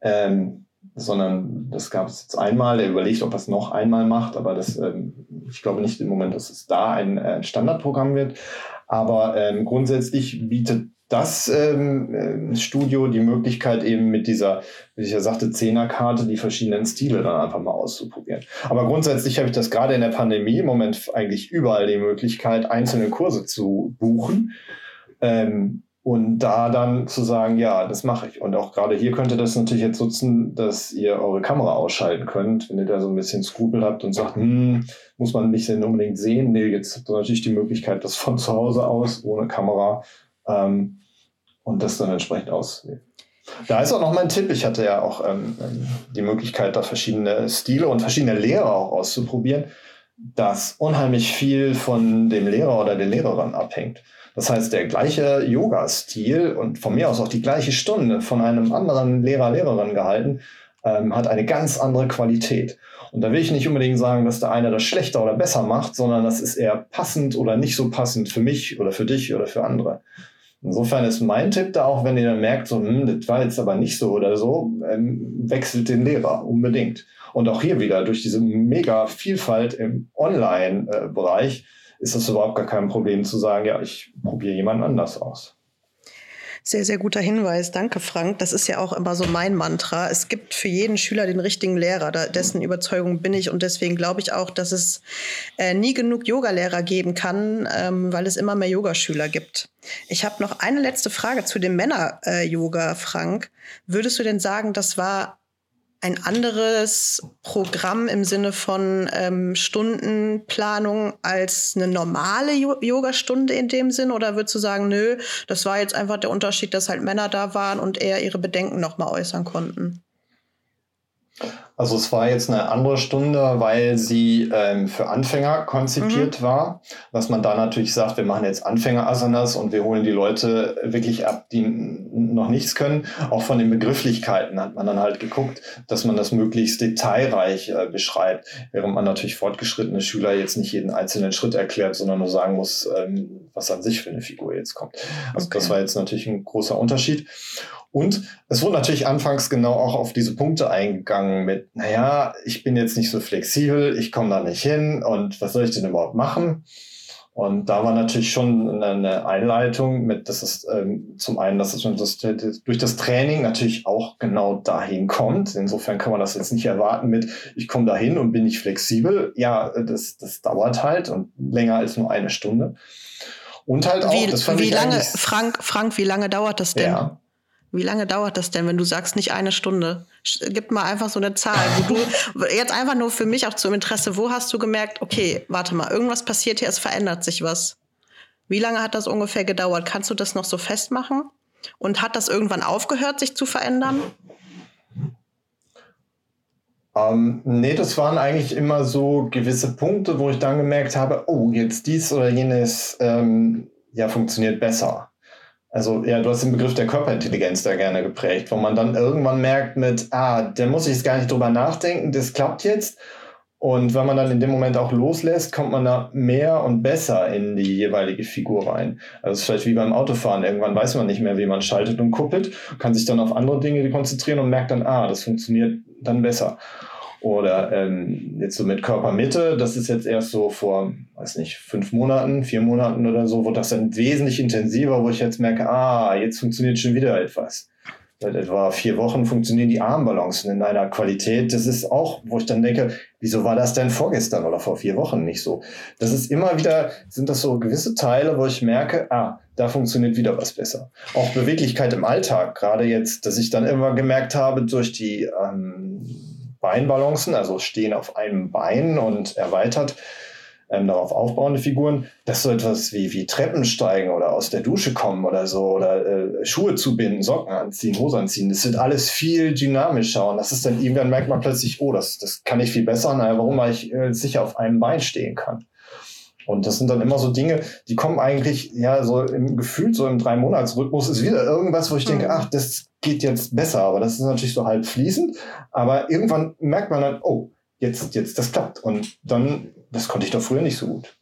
Speaker 3: ähm, sondern das gab es jetzt einmal. Er überlegt, ob er es noch einmal macht, aber das, ähm, ich glaube nicht im Moment, dass es da ein, äh, Standardprogramm wird. Aber ähm, grundsätzlich bietet das ähm, äh, Studio die Möglichkeit eben mit dieser, wie ich ja sagte, Zehnerkarte die verschiedenen Stile dann einfach mal auszuprobieren. Aber grundsätzlich habe ich das gerade in der Pandemie im Moment eigentlich überall die Möglichkeit, einzelne Kurse zu buchen. Ähm, und da dann zu sagen, ja, das mache ich. Und auch gerade hier könnt ihr das natürlich jetzt nutzen, dass ihr eure Kamera ausschalten könnt, wenn ihr da so ein bisschen Skrupel habt und sagt, hm, muss man nicht denn unbedingt sehen. Nee, jetzt habt ihr natürlich die Möglichkeit, das von zu Hause aus, ohne Kamera, ähm, und das dann entsprechend auswählen. Da ist auch noch mein Tipp. Ich hatte ja auch ähm, ähm, die Möglichkeit, da verschiedene Stile und verschiedene Lehrer auch auszuprobieren, dass unheimlich viel von dem Lehrer oder der Lehrerin abhängt. Das heißt, der gleiche Yoga-Stil und von mir aus auch die gleiche Stunde von einem anderen Lehrer, Lehrerin gehalten, ähm, hat eine ganz andere Qualität. Und da will ich nicht unbedingt sagen, dass der eine das schlechter oder besser macht, sondern das ist eher passend oder nicht so passend für mich oder für dich oder für andere. Insofern ist mein Tipp da auch, wenn ihr dann merkt, so, hm, das war jetzt aber nicht so oder so, ähm, wechselt den Lehrer unbedingt. Und auch hier wieder durch diese mega Vielfalt im Online-Bereich ist das überhaupt gar kein Problem zu sagen, ja, ich probiere jemand anders aus.
Speaker 2: Sehr, sehr guter Hinweis. Danke, Frank. Das ist ja auch immer so mein Mantra. Es gibt für jeden Schüler den richtigen Lehrer. dessen Überzeugung bin ich. Und deswegen glaube ich auch, dass es äh, nie genug Yogalehrer geben kann, ähm, weil es immer mehr Yogaschüler gibt. Ich habe noch eine letzte Frage zu dem Männer-Yoga, äh, Frank. Würdest du denn sagen, das war ein anderes Programm im Sinne von ähm, Stundenplanung als eine normale Yogastunde in dem Sinn? Oder würdest du sagen, nö, das war jetzt einfach der Unterschied, dass halt Männer da waren und eher ihre Bedenken nochmal äußern konnten?
Speaker 3: Also es war jetzt eine andere Stunde, weil sie ähm, für Anfänger konzipiert mhm. war. Was man da natürlich sagt, wir machen jetzt Anfänger-Asanas und wir holen die Leute wirklich ab, die noch nichts können. Auch von den Begrifflichkeiten hat man dann halt geguckt, dass man das möglichst detailreich äh, beschreibt, während man natürlich fortgeschrittene Schüler jetzt nicht jeden einzelnen Schritt erklärt, sondern nur sagen muss, ähm, was an sich für eine Figur jetzt kommt. Also okay. das war jetzt natürlich ein großer Unterschied. Und es wurde natürlich anfangs genau auch auf diese Punkte eingegangen mit, naja, ich bin jetzt nicht so flexibel, ich komme da nicht hin und was soll ich denn überhaupt machen? Und da war natürlich schon eine Einleitung mit, dass es ähm, zum einen, dass es das, durch das Training natürlich auch genau dahin kommt. Insofern kann man das jetzt nicht erwarten mit, ich komme dahin und bin nicht flexibel. Ja, das, das dauert halt und länger als nur eine Stunde. Und halt auch,
Speaker 2: wie,
Speaker 3: das
Speaker 2: fand wie ich lange, Frank, Frank, wie lange dauert das denn?
Speaker 3: Ja,
Speaker 2: wie lange dauert das denn, wenn du sagst, nicht eine Stunde? Gib mal einfach so eine Zahl, wo du jetzt einfach nur für mich auch zum Interesse, wo hast du gemerkt, okay, warte mal, irgendwas passiert hier, es verändert sich was. Wie lange hat das ungefähr gedauert? Kannst du das noch so festmachen? Und hat das irgendwann aufgehört, sich zu verändern?
Speaker 3: Ähm, nee, das waren eigentlich immer so gewisse Punkte, wo ich dann gemerkt habe, oh, jetzt dies oder jenes ähm, ja funktioniert besser. Also ja, du hast den Begriff der Körperintelligenz da gerne geprägt, wo man dann irgendwann merkt mit, ah, da muss ich jetzt gar nicht drüber nachdenken, das klappt jetzt. Und wenn man dann in dem Moment auch loslässt, kommt man da mehr und besser in die jeweilige Figur rein. Also es ist vielleicht wie beim Autofahren. Irgendwann weiß man nicht mehr, wie man schaltet und kuppelt, kann sich dann auf andere Dinge konzentrieren und merkt dann, ah, das funktioniert dann besser. Oder ähm, jetzt so mit Körpermitte, das ist jetzt erst so vor, weiß nicht, fünf Monaten, vier Monaten oder so, wo das dann wesentlich intensiver, wo ich jetzt merke, ah, jetzt funktioniert schon wieder etwas. Seit etwa vier Wochen funktionieren die Armbalancen in einer Qualität. Das ist auch, wo ich dann denke, wieso war das denn vorgestern oder vor vier Wochen nicht so? Das ist immer wieder, sind das so gewisse Teile, wo ich merke, ah, da funktioniert wieder was besser. Auch Beweglichkeit im Alltag, gerade jetzt, dass ich dann immer gemerkt habe, durch die ähm, Beinbalancen, also stehen auf einem Bein und erweitert ähm, darauf aufbauende Figuren, dass so etwas wie, wie Treppen steigen oder aus der Dusche kommen oder so oder äh, Schuhe zubinden, Socken anziehen, Hose anziehen, das wird alles viel dynamischer und das ist dann irgendwann merkt man plötzlich, oh, das, das kann ich viel besser, naja, warum, weil ich äh, sicher auf einem Bein stehen kann. Und das sind dann immer so Dinge, die kommen eigentlich, ja, so im Gefühl, so im Drei-Monats-Rhythmus ist wieder irgendwas, wo ich denke, mhm. ach, das geht jetzt besser. Aber das ist natürlich so halb fließend. Aber irgendwann merkt man dann, oh, jetzt, jetzt das klappt. Und dann, das konnte ich doch früher nicht so gut.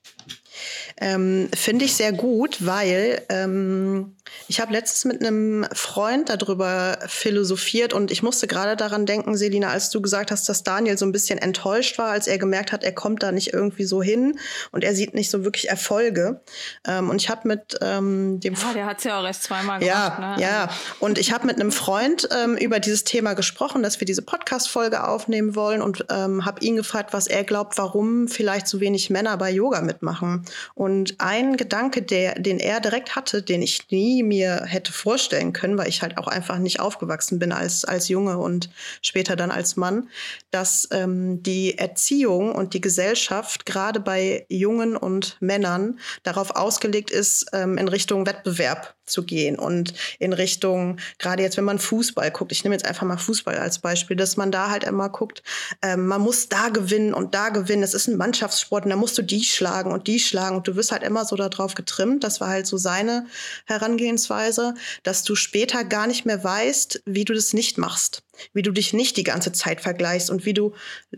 Speaker 2: Ähm, Finde ich sehr gut, weil ähm, ich habe letztens mit einem Freund darüber philosophiert und ich musste gerade daran denken, Selina, als du gesagt hast, dass Daniel so ein bisschen enttäuscht war, als er gemerkt hat, er kommt da nicht irgendwie so hin und er sieht nicht so wirklich Erfolge. Ähm, und ich habe mit ähm, dem
Speaker 1: ja, der hat es ja auch erst zweimal
Speaker 2: ja,
Speaker 1: gemacht.
Speaker 2: Ne? Ja, und ich habe mit einem Freund ähm, über dieses Thema gesprochen, dass wir diese Podcast-Folge aufnehmen wollen und ähm, habe ihn gefragt, was er glaubt, warum vielleicht so wenig Männer bei Yoga mitmachen. Und ein Gedanke, der, den er direkt hatte, den ich nie mir hätte vorstellen können, weil ich halt auch einfach nicht aufgewachsen bin als, als Junge und später dann als Mann, dass ähm, die Erziehung und die Gesellschaft gerade bei Jungen und Männern darauf ausgelegt ist, ähm, in Richtung Wettbewerb zu gehen und in Richtung, gerade jetzt, wenn man Fußball guckt, ich nehme jetzt einfach mal Fußball als Beispiel, dass man da halt immer guckt, ähm, man muss da gewinnen und da gewinnen. Es ist ein Mannschaftssport und da musst du die schlagen und die schlagen und du wirst halt immer so darauf getrimmt. Das war halt so seine Herangehensweise, dass du später gar nicht mehr weißt, wie du das nicht machst, wie du dich nicht die ganze Zeit vergleichst und wie du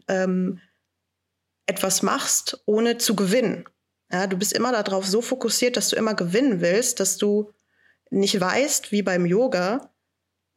Speaker 2: ähm, etwas machst, ohne zu gewinnen. Ja, du bist immer darauf so fokussiert, dass du immer gewinnen willst, dass du nicht weißt, wie beim Yoga,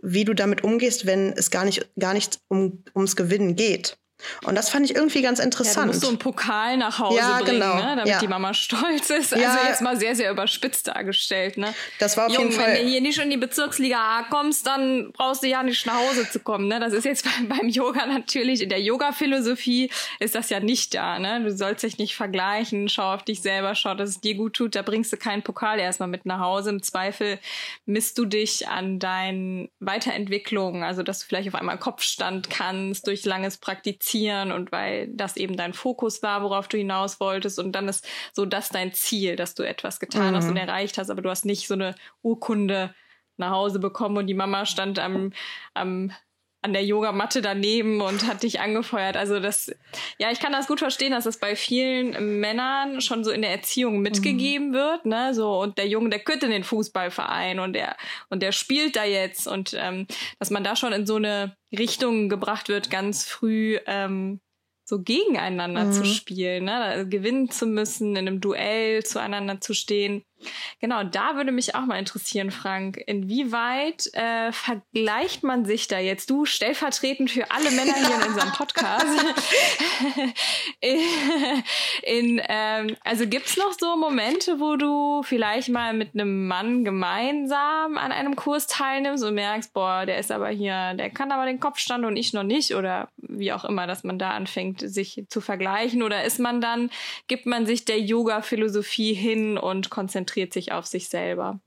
Speaker 2: wie du damit umgehst, wenn es gar nicht, gar nicht um, ums Gewinnen geht. Und das fand ich irgendwie ganz interessant. Ja, du
Speaker 1: musst so einen Pokal nach Hause ja, bringen, genau. ne? damit ja. die Mama stolz ist. Also jetzt mal sehr, sehr überspitzt dargestellt. Ne?
Speaker 2: Das war auf
Speaker 1: Jung,
Speaker 2: jeden Fall.
Speaker 1: Wenn du hier nicht in die Bezirksliga A kommst, dann brauchst du ja nicht nach Hause zu kommen. Ne? Das ist jetzt beim Yoga natürlich, in der Yoga-Philosophie ist das ja nicht da. Ne? Du sollst dich nicht vergleichen, schau auf dich selber, schau, dass es dir gut tut. Da bringst du keinen Pokal erstmal mit nach Hause. Im Zweifel misst du dich an deinen Weiterentwicklungen, also dass du vielleicht auf einmal Kopfstand kannst durch langes Praktizieren fokussieren und weil das eben dein Fokus war, worauf du hinaus wolltest und dann ist so das dein Ziel, dass du etwas getan mhm. hast und erreicht hast, aber du hast nicht so eine Urkunde nach Hause bekommen und die Mama stand am, am an der Yogamatte daneben und hat dich angefeuert. Also das, ja, ich kann das gut verstehen, dass das bei vielen Männern schon so in der Erziehung mitgegeben mhm. wird, ne, so und der Junge, der könnte in den Fußballverein und der und der spielt da jetzt und ähm, dass man da schon in so eine Richtung gebracht wird, ganz früh. Ähm, so gegeneinander mhm. zu spielen, ne? gewinnen zu müssen, in einem Duell zueinander zu stehen. Genau, da würde mich auch mal interessieren, Frank, inwieweit äh, vergleicht man sich da jetzt, du stellvertretend für alle Männer hier in unserem Podcast, in, in ähm, also gibt's noch so Momente, wo du vielleicht mal mit einem Mann gemeinsam an einem Kurs teilnimmst und merkst, boah, der ist aber hier, der kann aber den Kopfstand und ich noch nicht oder wie auch immer, dass man da anfängt, sich zu vergleichen? Oder ist man dann, gibt man sich der Yoga-Philosophie hin und konzentriert konzentriert sich auf sich selber.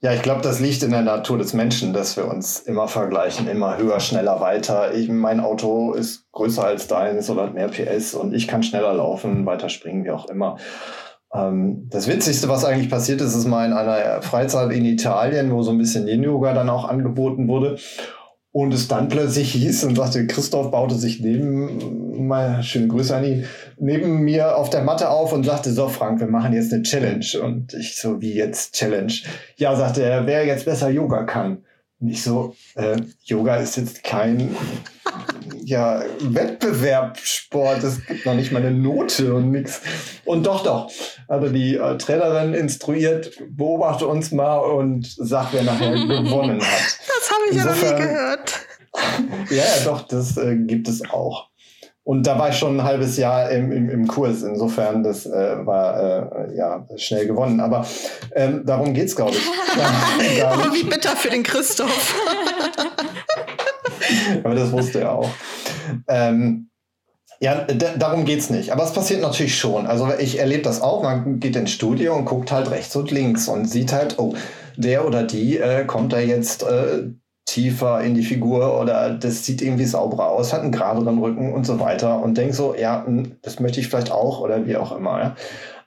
Speaker 3: Ja, ich glaube, das liegt in der Natur des Menschen, dass wir uns immer vergleichen, immer höher, schneller, weiter. Ich, mein Auto ist größer als deins oder hat mehr PS und ich kann schneller laufen, weiter springen, wie auch immer. Ähm, das Witzigste, was eigentlich passiert ist, ist mal in einer Freizeit in Italien, wo so ein bisschen Yin-Yoga dann auch angeboten wurde. Und es dann plötzlich hieß und sagte, Christoph baute sich neben, mal schöne Grüße an ihn, neben mir auf der Matte auf und sagte, so Frank, wir machen jetzt eine Challenge. Und ich so, wie jetzt Challenge? Ja, sagte er, wer jetzt besser Yoga kann. Und ich so, äh, Yoga ist jetzt kein ja, Wettbewerbssport. Es gibt noch nicht mal eine Note und nichts. Und doch, doch. Also die äh, Trainerin instruiert, beobachte uns mal und sag, wer nachher gewonnen hat.
Speaker 2: Das habe ich Insofern, ja noch nie gehört.
Speaker 3: ja, ja, doch, das äh, gibt es auch. Und da war ich schon ein halbes Jahr im, im, im Kurs. Insofern, das äh, war äh, ja schnell gewonnen. Aber ähm, darum geht's, glaube ich.
Speaker 2: oh, wie bitter für den Christoph.
Speaker 3: Aber das wusste er auch. Ähm, ja, darum geht's nicht. Aber es passiert natürlich schon. Also ich erlebe das auch. Man geht ins Studio und guckt halt rechts und links und sieht halt, oh, der oder die äh, kommt da jetzt äh, tiefer in die Figur oder das sieht irgendwie sauberer aus, hat einen geraderen Rücken und so weiter und denkt so, ja, hm, das möchte ich vielleicht auch oder wie auch immer. Ja,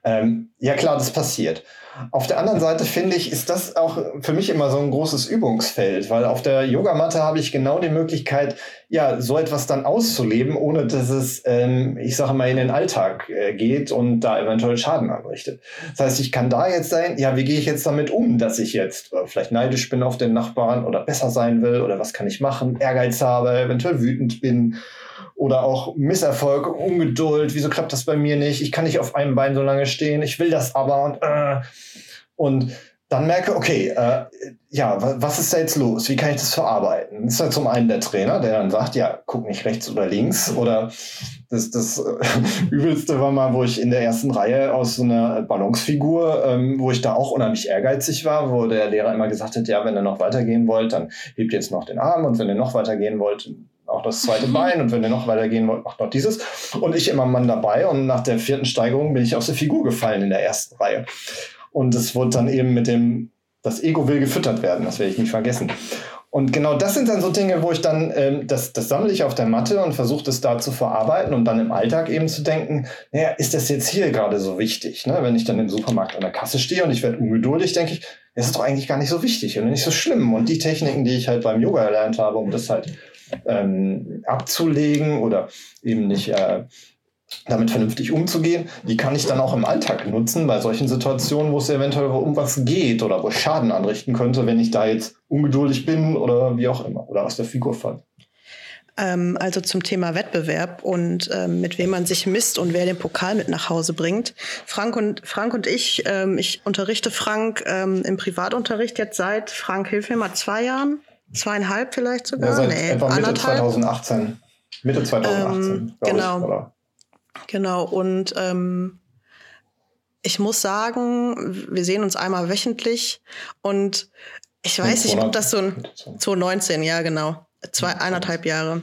Speaker 3: ähm, ja klar, das passiert. Auf der anderen Seite finde ich, ist das auch für mich immer so ein großes Übungsfeld, weil auf der Yogamatte habe ich genau die Möglichkeit, ja, so etwas dann auszuleben, ohne dass es, ähm, ich sage mal, in den Alltag äh, geht und da eventuell Schaden anrichtet. Das heißt, ich kann da jetzt sein, ja, wie gehe ich jetzt damit um, dass ich jetzt äh, vielleicht neidisch bin auf den Nachbarn oder besser sein will oder was kann ich machen, Ehrgeiz habe, eventuell wütend bin oder auch Misserfolg, Ungeduld, wieso klappt das bei mir nicht? Ich kann nicht auf einem Bein so lange stehen, ich will das aber und äh, und dann merke, okay, äh, ja, was ist da jetzt los? Wie kann ich das verarbeiten? Das ist halt zum einen der Trainer, der dann sagt, ja, guck nicht rechts oder links. Oder das, das äh, Übelste war mal, wo ich in der ersten Reihe aus so einer Ballonsfigur, ähm, wo ich da auch unheimlich ehrgeizig war, wo der Lehrer immer gesagt hat, ja, wenn ihr noch weitergehen wollt, dann hebt jetzt noch den Arm und wenn ihr noch weitergehen wollt, auch das zweite Bein und wenn ihr noch weitergehen wollt, macht noch dieses. Und ich immer Mann dabei und nach der vierten Steigerung bin ich aus der Figur gefallen in der ersten Reihe. Und es wurde dann eben mit dem, das Ego will gefüttert werden, das werde ich nicht vergessen. Und genau das sind dann so Dinge, wo ich dann, ähm, das, das sammle ich auf der Matte und versuche das da zu verarbeiten und dann im Alltag eben zu denken, naja, ist das jetzt hier gerade so wichtig? Ne? Wenn ich dann im Supermarkt an der Kasse stehe und ich werde ungeduldig, denke ich, das ist doch eigentlich gar nicht so wichtig und nicht so schlimm. Und die Techniken, die ich halt beim Yoga erlernt habe, um das halt ähm, abzulegen oder eben nicht äh, damit vernünftig umzugehen, die kann ich dann auch im Alltag nutzen, bei solchen Situationen, wo es eventuell um was geht oder wo Schaden anrichten könnte, wenn ich da jetzt ungeduldig bin oder wie auch immer oder aus der Figur falle.
Speaker 2: Ähm, also zum Thema Wettbewerb und ähm, mit wem man sich misst und wer den Pokal mit nach Hause bringt. Frank und, Frank und ich, ähm, ich unterrichte Frank ähm, im Privatunterricht jetzt seit, Frank, hilf mir mal, zwei Jahren? Zweieinhalb vielleicht sogar?
Speaker 3: Ja, seit nee, etwa Mitte 2018. Mitte 2018.
Speaker 2: Ähm, genau. Ich? Genau, und ähm, ich muss sagen, wir sehen uns einmal wöchentlich und ich weiß nicht, ob das so ein 2019, ja genau. Zwei, eineinhalb Jahre.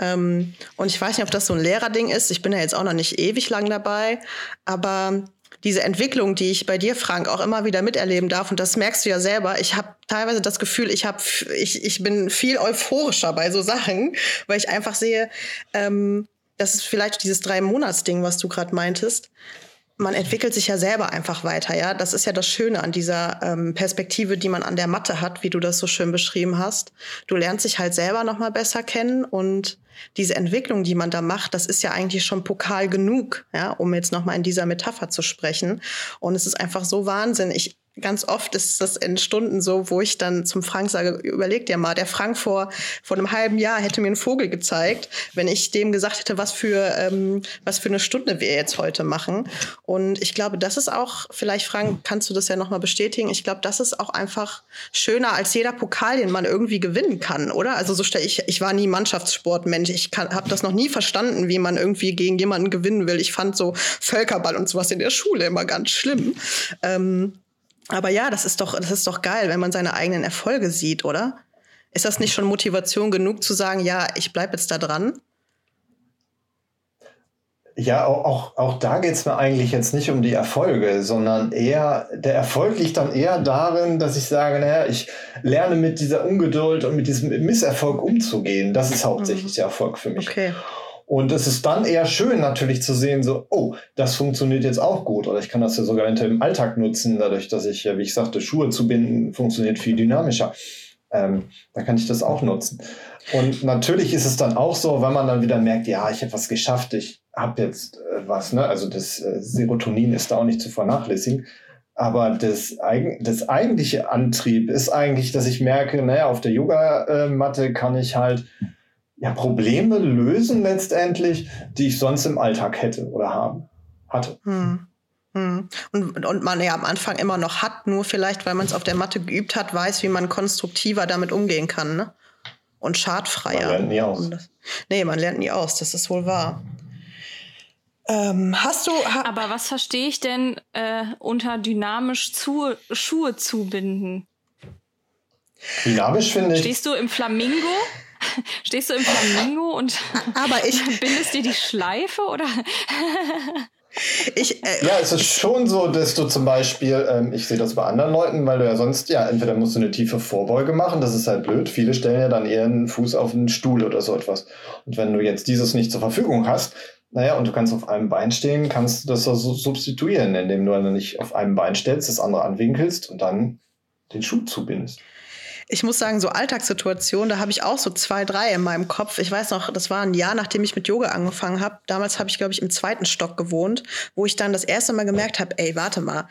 Speaker 2: Ähm, und ich weiß nicht, ob das so ein Lehrerding ist. Ich bin ja jetzt auch noch nicht ewig lang dabei, aber diese Entwicklung, die ich bei dir, Frank, auch immer wieder miterleben darf, und das merkst du ja selber, ich habe teilweise das Gefühl, ich, hab, ich, ich bin viel euphorischer bei so Sachen, weil ich einfach sehe, ähm, das ist vielleicht dieses Drei-Monats-Ding, was du gerade meintest. Man entwickelt sich ja selber einfach weiter, ja. Das ist ja das Schöne an dieser ähm, Perspektive, die man an der Matte hat, wie du das so schön beschrieben hast. Du lernst dich halt selber noch mal besser kennen und diese Entwicklung, die man da macht, das ist ja eigentlich schon Pokal genug, ja, um jetzt noch mal in dieser Metapher zu sprechen. Und es ist einfach so Wahnsinn. Ich ganz oft ist das in Stunden so, wo ich dann zum Frank sage, überleg dir mal, der Frank vor, vor einem halben Jahr hätte mir einen Vogel gezeigt, wenn ich dem gesagt hätte, was für, ähm, was für eine Stunde wir jetzt heute machen. Und ich glaube, das ist auch, vielleicht Frank, kannst du das ja nochmal bestätigen, ich glaube, das ist auch einfach schöner als jeder Pokal, den man irgendwie gewinnen kann, oder? Also so stelle ich, ich war nie Mannschaftssportmensch, ich habe das noch nie verstanden, wie man irgendwie gegen jemanden gewinnen will. Ich fand so Völkerball und sowas in der Schule immer ganz schlimm. Ähm, aber ja, das ist doch, das ist doch geil, wenn man seine eigenen Erfolge sieht, oder? Ist das nicht schon Motivation genug zu sagen, ja, ich bleibe jetzt da dran?
Speaker 3: Ja, auch, auch, auch da geht es mir eigentlich jetzt nicht um die Erfolge, sondern eher, der Erfolg liegt dann eher darin, dass ich sage, naja, ich lerne mit dieser Ungeduld und mit diesem Misserfolg umzugehen. Das ist hauptsächlich mhm. der Erfolg für mich.
Speaker 2: Okay.
Speaker 3: Und es ist dann eher schön natürlich zu sehen, so, oh, das funktioniert jetzt auch gut. Oder ich kann das ja sogar im Alltag nutzen, dadurch, dass ich, wie ich sagte, Schuhe zu binden, funktioniert viel dynamischer. Ähm, da kann ich das auch nutzen. Und natürlich ist es dann auch so, wenn man dann wieder merkt, ja, ich habe was geschafft, ich habe jetzt äh, was, ne? Also das äh, Serotonin ist da auch nicht zu vernachlässigen. Aber das, das eigentliche Antrieb ist eigentlich, dass ich merke, naja, auf der Yogamatte kann ich halt ja, Probleme lösen letztendlich, die ich sonst im Alltag hätte oder haben, hatte. Hm.
Speaker 2: hm. Und, und man ja am Anfang immer noch hat, nur vielleicht, weil man es auf der Matte geübt hat, weiß, wie man konstruktiver damit umgehen kann, ne? Und schadfreier. Man
Speaker 3: lernt nie aus.
Speaker 2: nee, man lernt nie aus, das ist wohl wahr. Ähm, hast du. Ha
Speaker 1: Aber was verstehe ich denn äh, unter dynamisch zu, Schuhe zubinden?
Speaker 3: Dynamisch finde ich.
Speaker 1: Stehst du im Flamingo? Stehst du im Flamingo und
Speaker 2: aber ich
Speaker 1: bindest dir die Schleife oder?
Speaker 3: Ich, äh, ja, es ist schon so, dass du zum Beispiel, ähm, ich sehe das bei anderen Leuten, weil du ja sonst, ja, entweder musst du eine tiefe Vorbeuge machen, das ist halt blöd. Viele stellen ja dann eher einen Fuß auf einen Stuhl oder so etwas. Und wenn du jetzt dieses nicht zur Verfügung hast, naja, und du kannst auf einem Bein stehen, kannst du das so substituieren, indem du dann nicht auf einem Bein stellst, das andere anwinkelst und dann den Schuh zubindest.
Speaker 2: Ich muss sagen, so Alltagssituationen, da habe ich auch so zwei, drei in meinem Kopf. Ich weiß noch, das war ein Jahr, nachdem ich mit Yoga angefangen habe. Damals habe ich, glaube ich, im zweiten Stock gewohnt, wo ich dann das erste Mal gemerkt habe, ey, warte mal,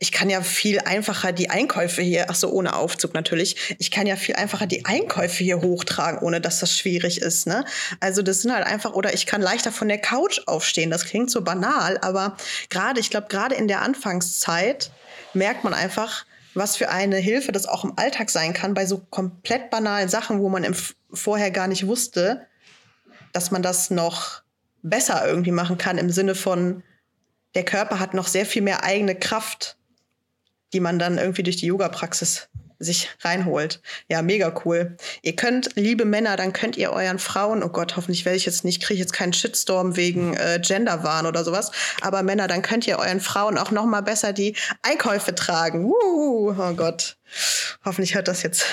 Speaker 2: ich kann ja viel einfacher die Einkäufe hier, ach so, ohne Aufzug natürlich, ich kann ja viel einfacher die Einkäufe hier hochtragen, ohne dass das schwierig ist. Ne? Also das sind halt einfach, oder ich kann leichter von der Couch aufstehen. Das klingt so banal, aber gerade, ich glaube, gerade in der Anfangszeit merkt man einfach, was für eine Hilfe das auch im Alltag sein kann, bei so komplett banalen Sachen, wo man im vorher gar nicht wusste, dass man das noch besser irgendwie machen kann, im Sinne von, der Körper hat noch sehr viel mehr eigene Kraft die man dann irgendwie durch die Yoga-Praxis sich reinholt. Ja, mega cool. Ihr könnt, liebe Männer, dann könnt ihr euren Frauen, oh Gott, hoffentlich werde ich jetzt nicht, kriege ich jetzt keinen Shitstorm wegen äh, Genderwahn oder sowas, aber Männer, dann könnt ihr euren Frauen auch noch mal besser die Einkäufe tragen. Uh, oh Gott. Hoffentlich hört das jetzt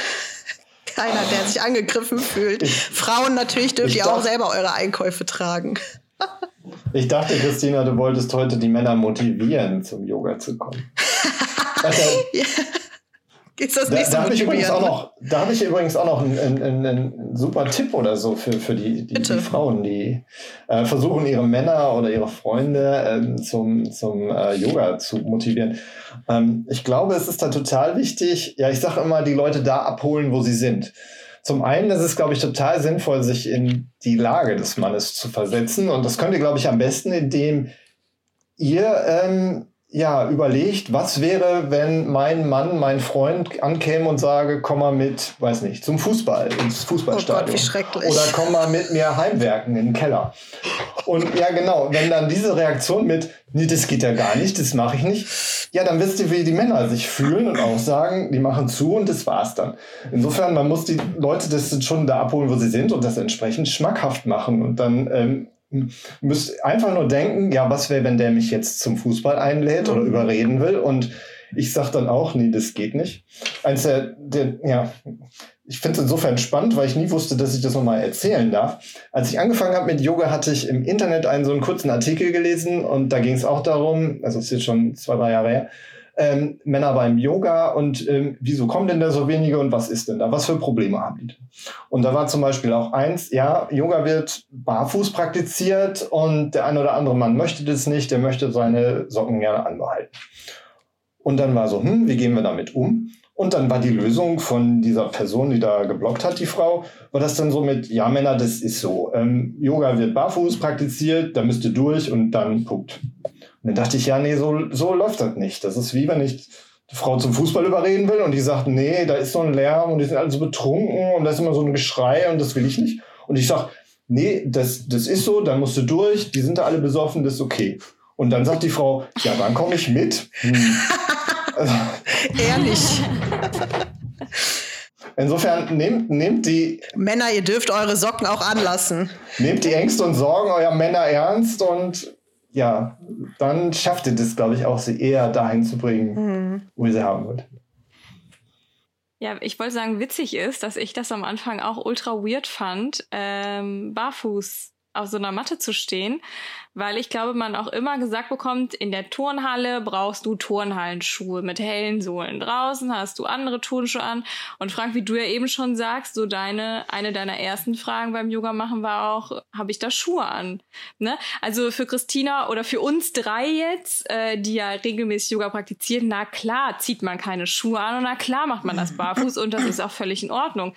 Speaker 2: keiner, der sich angegriffen fühlt. Frauen natürlich dürft ihr auch selber eure Einkäufe tragen.
Speaker 3: ich dachte, Christina, du wolltest heute die Männer motivieren, zum Yoga zu kommen. Also,
Speaker 2: Ist das nicht da,
Speaker 3: so da habe ich, übrigens auch noch, da hab ich übrigens auch noch einen, einen, einen super Tipp oder so für, für die, die, die Frauen, die äh, versuchen, ihre Männer oder ihre Freunde ähm, zum, zum äh, Yoga zu motivieren. Ähm, ich glaube, es ist da total wichtig, ja, ich sage immer, die Leute da abholen, wo sie sind. Zum einen ist es, glaube ich, total sinnvoll, sich in die Lage des Mannes zu versetzen. Und das könnt ihr, glaube ich, am besten, indem ihr ähm, ja, überlegt, was wäre, wenn mein Mann, mein Freund ankäme und sage, komm mal mit, weiß nicht, zum Fußball, ins Fußballstadion. Oh Gott,
Speaker 2: wie schrecklich.
Speaker 3: Oder komm mal mit mir heimwerken in den Keller. Und ja, genau, wenn dann diese Reaktion mit, nee, das geht ja gar nicht, das mache ich nicht, ja, dann wisst ihr, wie die Männer sich fühlen und auch sagen, die machen zu und das war's dann. Insofern, man muss die Leute das schon da abholen, wo sie sind und das entsprechend schmackhaft machen und dann ähm, müsst einfach nur denken, ja, was wäre, wenn der mich jetzt zum Fußball einlädt oder mhm. überreden will? Und ich sage dann auch, nee, das geht nicht. Eins der, der ja, ich finde es insofern spannend, weil ich nie wusste, dass ich das nochmal erzählen darf. Als ich angefangen habe mit Yoga, hatte ich im Internet einen so einen kurzen Artikel gelesen und da ging es auch darum, also es ist jetzt schon zwei, drei Jahre her, ähm, Männer beim Yoga und ähm, wieso kommen denn da so wenige und was ist denn da? Was für Probleme haben die? Und da war zum Beispiel auch eins, ja, Yoga wird barfuß praktiziert und der eine oder andere Mann möchte das nicht, der möchte seine Socken gerne anbehalten. Und dann war so, hm, wie gehen wir damit um? Und dann war die Lösung von dieser Person, die da geblockt hat, die Frau, war das dann so mit, ja Männer, das ist so. Ähm, Yoga wird barfuß praktiziert, da müsst ihr durch und dann Punkt. Und dann dachte ich, ja, nee, so, so läuft das nicht. Das ist wie wenn ich die Frau zum Fußball überreden will und die sagt, nee, da ist so ein Lärm und die sind alle so betrunken und da ist immer so ein Geschrei und das will ich nicht. Und ich sag, nee, das, das ist so, dann musst du durch, die sind da alle besoffen, das ist okay. Und dann sagt die Frau, ja, dann komme ich mit. Hm.
Speaker 2: Ehrlich.
Speaker 3: Insofern nehmt, nehmt die.
Speaker 2: Männer, ihr dürft eure Socken auch anlassen.
Speaker 3: Nehmt die Ängste und Sorgen eurer Männer ernst und ja, dann schafft ihr das, glaube ich, auch, sie eher dahin zu bringen, mhm. wo ihr sie haben wollt.
Speaker 1: Ja, ich wollte sagen, witzig ist, dass ich das am Anfang auch ultra weird fand, ähm, barfuß auf so einer Matte zu stehen, weil ich glaube, man auch immer gesagt bekommt, in der Turnhalle brauchst du Turnhallenschuhe mit hellen Sohlen. Draußen hast du andere Turnschuhe an. Und Frank, wie du ja eben schon sagst, so deine, eine deiner ersten Fragen beim Yoga machen war auch, habe ich da Schuhe an? Ne? Also für Christina oder für uns drei jetzt, äh, die ja regelmäßig Yoga praktizieren, na klar zieht man keine Schuhe an und na klar macht man das barfuß und das ist auch völlig in Ordnung.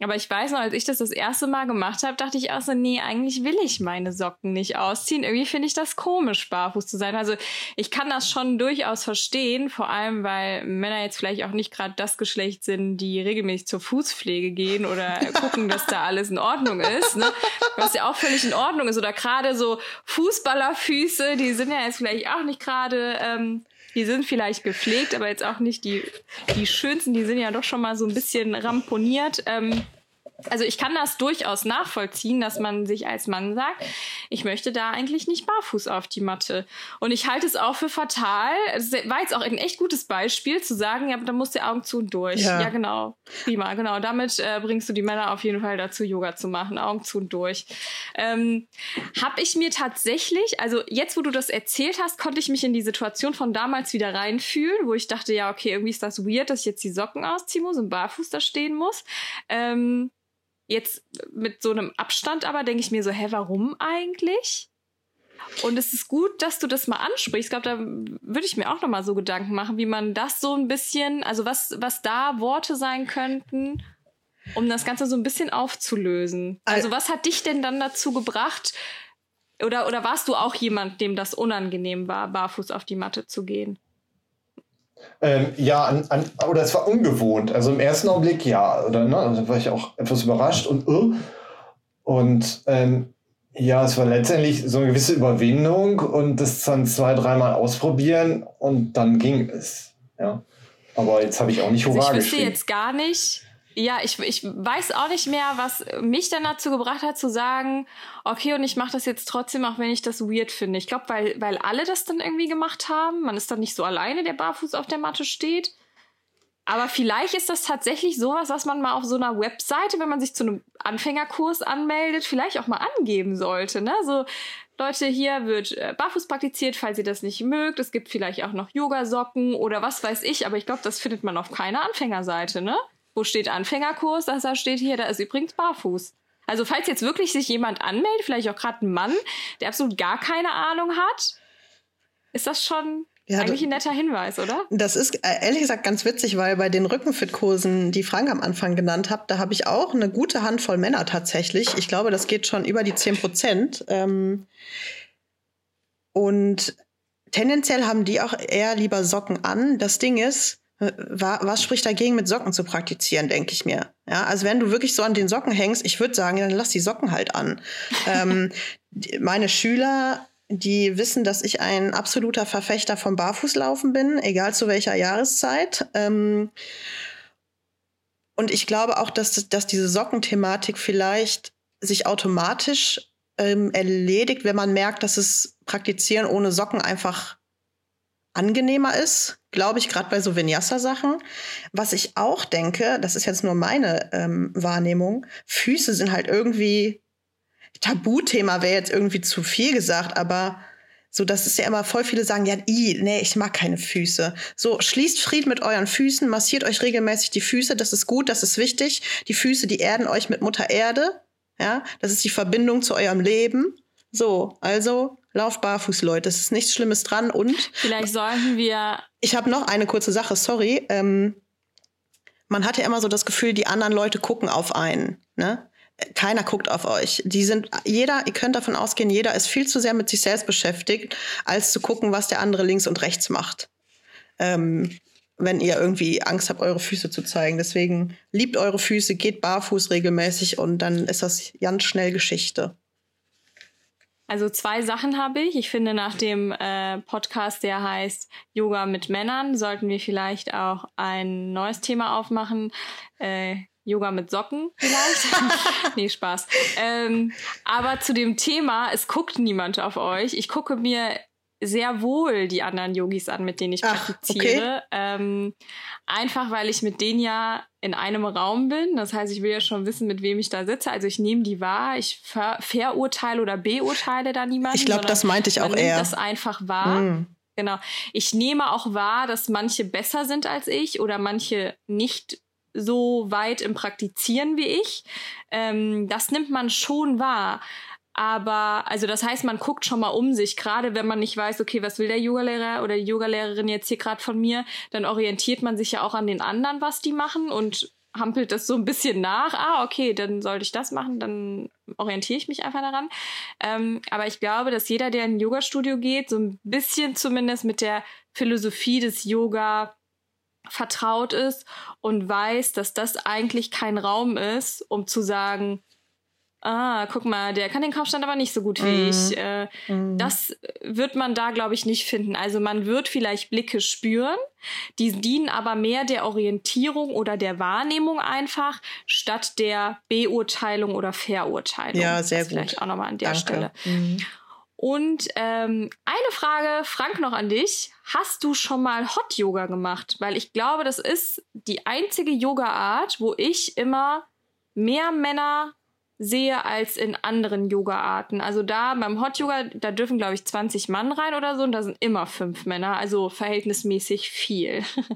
Speaker 1: Aber ich weiß noch, als ich das das erste Mal gemacht habe, dachte ich auch so, nee, eigentlich will ich meine Socken nicht ausziehen. Irgendwie irgendwie finde ich das komisch, barfuß zu sein. Also ich kann das schon durchaus verstehen, vor allem weil Männer jetzt vielleicht auch nicht gerade das Geschlecht sind, die regelmäßig zur Fußpflege gehen oder gucken, dass da alles in Ordnung ist. Ne? Was ja auch völlig in Ordnung ist. Oder gerade so Fußballerfüße, die sind ja jetzt vielleicht auch nicht gerade. Ähm, die sind vielleicht gepflegt, aber jetzt auch nicht die, die schönsten. Die sind ja doch schon mal so ein bisschen ramponiert. Ähm, Also ich kann das durchaus nachvollziehen, dass man sich als Mann sagt, ich möchte da eigentlich nicht barfuß auf die Matte. Und ich halte es auch für fatal. Es war jetzt auch ein echt gutes Beispiel zu sagen, ja, da musst du Augen zu und durch. Ja, ja genau. Prima, genau. Damit äh, bringst du die Männer auf jeden Fall dazu, Yoga zu machen. Augen zu und durch. Ähm, hab ich mir tatsächlich, also jetzt, wo du das erzählt hast, konnte ich mich in die Situation von damals wieder reinfühlen, wo ich dachte, ja, okay, irgendwie ist das weird, dass ich jetzt die Socken ausziehen muss und barfuß da stehen muss. Ähm, Jetzt mit so einem Abstand aber denke ich mir so, hä, warum eigentlich? Und es ist gut, dass du das mal ansprichst. Ich glaube, da würde ich mir auch noch mal so Gedanken machen, wie man das so ein bisschen, also was, was da Worte sein könnten, um das Ganze so ein bisschen aufzulösen. Also was hat dich denn dann dazu gebracht, oder, oder warst du auch jemand, dem das unangenehm war, barfuß auf die Matte zu gehen?
Speaker 3: Ähm, ja, an, an, oder es war ungewohnt. Also im ersten Augenblick ja, oder ne? Also war ich auch etwas überrascht und uh, und ähm, ja, es war letztendlich so eine gewisse Überwindung und das dann zwei, dreimal ausprobieren und dann ging es. Ja. Aber jetzt habe ich auch nicht
Speaker 1: Hurra
Speaker 3: also
Speaker 1: Ich wüsste jetzt gar nicht, ja, ich, ich weiß auch nicht mehr, was mich dann dazu gebracht hat, zu sagen, okay, und ich mache das jetzt trotzdem, auch wenn ich das weird finde. Ich glaube, weil, weil alle das dann irgendwie gemacht haben. Man ist dann nicht so alleine, der barfuß auf der Matte steht. Aber vielleicht ist das tatsächlich sowas, was man mal auf so einer Webseite, wenn man sich zu einem Anfängerkurs anmeldet, vielleicht auch mal angeben sollte. Ne? So, Leute, hier wird äh, barfuß praktiziert, falls ihr das nicht mögt. Es gibt vielleicht auch noch Yogasocken oder was weiß ich, aber ich glaube, das findet man auf keiner Anfängerseite, ne? Wo steht Anfängerkurs, dass da steht hier, da ist übrigens barfuß. Also falls jetzt wirklich sich jemand anmeldet, vielleicht auch gerade ein Mann, der absolut gar keine Ahnung hat, ist das schon ja, eigentlich ein netter Hinweis, oder?
Speaker 2: Das ist äh, ehrlich gesagt ganz witzig, weil bei den Rückenfit-Kursen, die Frank am Anfang genannt hat, da habe ich auch eine gute Handvoll Männer tatsächlich. Ich glaube, das geht schon über die 10 Prozent. Ähm, und tendenziell haben die auch eher lieber Socken an. Das Ding ist, was spricht dagegen, mit Socken zu praktizieren, denke ich mir. Ja, also wenn du wirklich so an den Socken hängst, ich würde sagen, dann lass die Socken halt an. ähm, meine Schüler, die wissen, dass ich ein absoluter Verfechter vom Barfußlaufen bin, egal zu welcher Jahreszeit. Ähm, und ich glaube auch, dass, dass diese Sockenthematik vielleicht sich automatisch ähm, erledigt, wenn man merkt, dass es Praktizieren ohne Socken einfach angenehmer ist, glaube ich, gerade bei so Vinyasa-Sachen. Was ich auch denke, das ist jetzt nur meine ähm, Wahrnehmung, Füße sind halt irgendwie Tabuthema, wäre jetzt irgendwie zu viel gesagt, aber so, das ist ja immer voll viele sagen, ja, i, nee, ich mag keine Füße. So, schließt Frieden mit euren Füßen, massiert euch regelmäßig die Füße, das ist gut, das ist wichtig. Die Füße, die erden euch mit Mutter Erde, ja, das ist die Verbindung zu eurem Leben. So, also lauf barfuß, Leute. Es ist nichts Schlimmes dran. Und
Speaker 1: vielleicht sollten wir.
Speaker 2: Ich habe noch eine kurze Sache, sorry. Ähm, man hat ja immer so das Gefühl, die anderen Leute gucken auf einen. Ne? Keiner guckt auf euch. Die sind, jeder, ihr könnt davon ausgehen, jeder ist viel zu sehr mit sich selbst beschäftigt, als zu gucken, was der andere links und rechts macht. Ähm, wenn ihr irgendwie Angst habt, eure Füße zu zeigen. Deswegen liebt eure Füße, geht barfuß regelmäßig und dann ist das ganz schnell Geschichte.
Speaker 1: Also zwei Sachen habe ich. Ich finde, nach dem äh, Podcast, der heißt Yoga mit Männern, sollten wir vielleicht auch ein neues Thema aufmachen. Äh, Yoga mit Socken vielleicht. nee, Spaß. Ähm, aber zu dem Thema, es guckt niemand auf euch. Ich gucke mir sehr wohl die anderen Yogis an, mit denen ich Ach, praktiziere. Okay. Ähm, einfach weil ich mit denen ja in einem Raum bin. Das heißt, ich will ja schon wissen, mit wem ich da sitze. Also ich nehme die wahr. Ich ver verurteile oder beurteile da niemanden.
Speaker 2: Ich glaube, das meinte ich auch
Speaker 1: man
Speaker 2: eher.
Speaker 1: Nimmt das einfach wahr. Mm. Genau. Ich nehme auch wahr, dass manche besser sind als ich oder manche nicht so weit im Praktizieren wie ich. Ähm, das nimmt man schon wahr. Aber, also das heißt, man guckt schon mal um sich, gerade wenn man nicht weiß, okay, was will der Yogalehrer oder die Yogalehrerin jetzt hier gerade von mir, dann orientiert man sich ja auch an den anderen, was die machen und hampelt das so ein bisschen nach. Ah, okay, dann sollte ich das machen, dann orientiere ich mich einfach daran. Ähm, aber ich glaube, dass jeder, der in ein Yoga-Studio geht, so ein bisschen zumindest mit der Philosophie des Yoga vertraut ist und weiß, dass das eigentlich kein Raum ist, um zu sagen, Ah, guck mal, der kann den Kaufstand aber nicht so gut wie
Speaker 2: Mhm.
Speaker 1: ich. Äh,
Speaker 2: Mhm.
Speaker 1: Das wird man da, glaube ich, nicht finden. Also man wird vielleicht Blicke spüren, die dienen aber mehr der Orientierung oder der Wahrnehmung einfach, statt der Beurteilung oder Verurteilung.
Speaker 2: Ja, sehr
Speaker 1: das
Speaker 2: gut.
Speaker 1: Vielleicht auch nochmal an der
Speaker 2: Danke.
Speaker 1: Stelle.
Speaker 2: Mhm.
Speaker 1: Und ähm, eine Frage, Frank, noch an dich. Hast du schon mal Hot Yoga gemacht? Weil ich glaube, das ist die einzige Yoga-Art, wo ich immer mehr Männer sehe als in anderen Yoga-Arten. Also da beim Hot Yoga, da dürfen, glaube ich, 20 Mann rein oder so und da sind immer fünf Männer, also verhältnismäßig viel.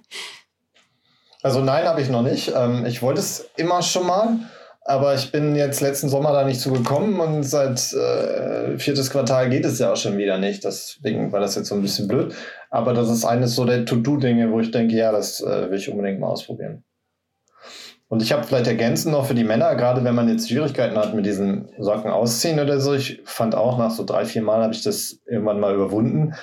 Speaker 3: Also nein, habe ich noch nicht. Ähm, ich wollte es immer schon mal, aber ich bin jetzt letzten Sommer da nicht zu gekommen und seit äh, viertes Quartal geht es ja auch schon wieder nicht. Deswegen war das jetzt so ein bisschen blöd. Aber das ist eines so der To-Do-Dinge, wo ich denke, ja, das äh, will ich unbedingt mal ausprobieren. Und ich habe vielleicht ergänzend noch für die Männer, gerade wenn man jetzt Schwierigkeiten hat mit diesen Socken ausziehen oder so, ich fand auch nach so drei, vier Mal habe ich das irgendwann mal überwunden.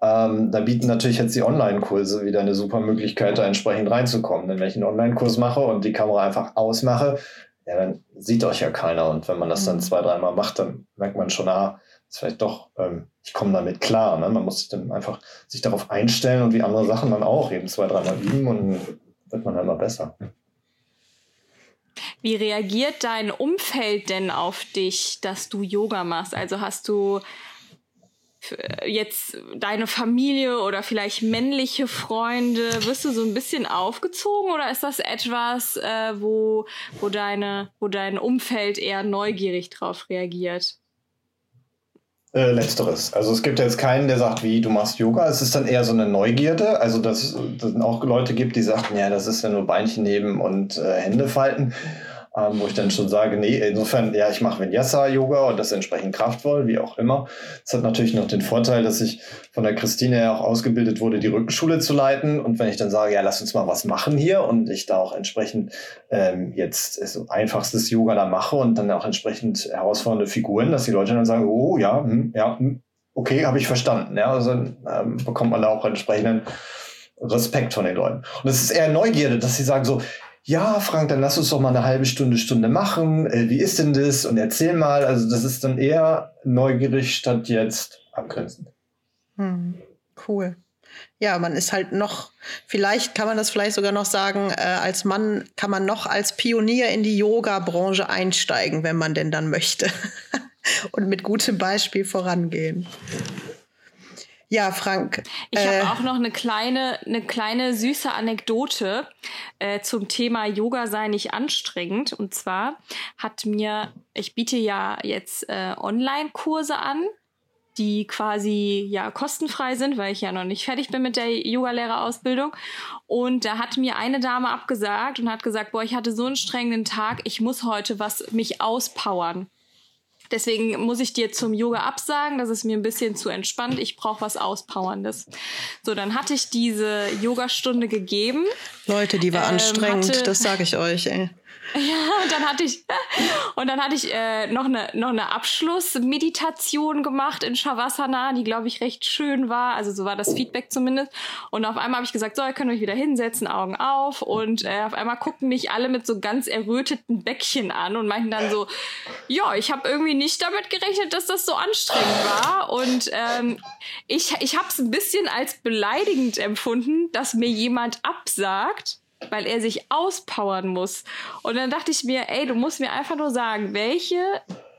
Speaker 3: Ähm, da bieten natürlich jetzt die Online-Kurse wieder eine super Möglichkeit, da entsprechend reinzukommen. Denn wenn ich einen Online-Kurs mache und die Kamera einfach ausmache, ja, dann sieht euch ja keiner. Und wenn man das dann
Speaker 2: Mhm.
Speaker 3: zwei, dreimal macht, dann merkt man schon, ah, ist vielleicht doch, ähm, ich komme damit klar. Ne? Man muss sich dann einfach sich darauf einstellen und wie andere Sachen dann auch eben zwei, dreimal üben und dann wird man dann immer besser.
Speaker 1: Wie reagiert dein Umfeld denn auf dich, dass du Yoga machst? Also hast du f- jetzt deine Familie oder vielleicht männliche Freunde, wirst du so ein bisschen aufgezogen oder ist das etwas, äh, wo, wo, deine, wo dein Umfeld eher neugierig drauf reagiert?
Speaker 3: Äh, letzteres. Also es gibt jetzt keinen, der sagt, wie, du machst Yoga. Es ist dann eher so eine Neugierde. Also dass es auch Leute gibt, die sagen, ja, das ist ja nur Beinchen heben und äh, Hände falten. Ähm, wo ich dann schon sage, nee, insofern, ja, ich mache Vinyasa-Yoga und das entsprechend kraftvoll, wie auch immer. Es hat natürlich noch den Vorteil, dass ich von der Christine ja auch ausgebildet wurde, die Rückenschule zu leiten. Und wenn ich dann sage, ja, lass uns mal was machen hier und ich da auch entsprechend ähm, jetzt so einfachstes Yoga da mache und dann auch entsprechend herausfordernde Figuren, dass die Leute dann sagen, oh ja, hm, ja, hm, okay, habe ich verstanden. Ja, also ähm, bekommt man da auch entsprechenden Respekt von den Leuten. Und es ist eher Neugierde, dass sie sagen so, ja, Frank, dann lass uns doch mal eine halbe Stunde, Stunde machen. Äh, wie ist denn das? Und erzähl mal. Also das ist dann eher neugierig statt jetzt abgrenzend.
Speaker 2: Hm, cool. Ja, man ist halt noch, vielleicht kann man das vielleicht sogar noch sagen, äh, als Mann kann man noch als Pionier in die Yoga-Branche einsteigen, wenn man denn dann möchte. Und mit gutem Beispiel vorangehen. Ja, Frank.
Speaker 1: Ich
Speaker 2: äh,
Speaker 1: habe auch noch eine kleine, eine kleine süße Anekdote äh, zum Thema Yoga sei nicht anstrengend. Und zwar hat mir, ich biete ja jetzt äh, Online-Kurse an, die quasi ja kostenfrei sind, weil ich ja noch nicht fertig bin mit der Yogalehrerausbildung. Und da hat mir eine Dame abgesagt und hat gesagt, boah, ich hatte so einen strengenden Tag, ich muss heute was mich auspowern. Deswegen muss ich dir zum Yoga absagen. Das ist mir ein bisschen zu entspannt. Ich brauche was Auspowerndes. So, dann hatte ich diese Yogastunde gegeben.
Speaker 2: Leute, die war
Speaker 1: ähm,
Speaker 2: anstrengend, das sage ich euch. Ey.
Speaker 1: Ja, und dann hatte ich und dann hatte ich äh, noch eine noch eine Abschlussmeditation gemacht in Shavasana, die glaube ich recht schön war. Also so war das Feedback zumindest. Und auf einmal habe ich gesagt, so, ihr könnt euch wieder hinsetzen, Augen auf. Und äh, auf einmal guckten mich alle mit so ganz erröteten Bäckchen an und meinten dann so, ja, ich habe irgendwie nicht damit gerechnet, dass das so anstrengend war. Und ähm, ich ich habe es ein bisschen als beleidigend empfunden, dass mir jemand absagt weil er sich auspowern muss. Und dann dachte ich mir, ey, du musst mir einfach nur sagen, welche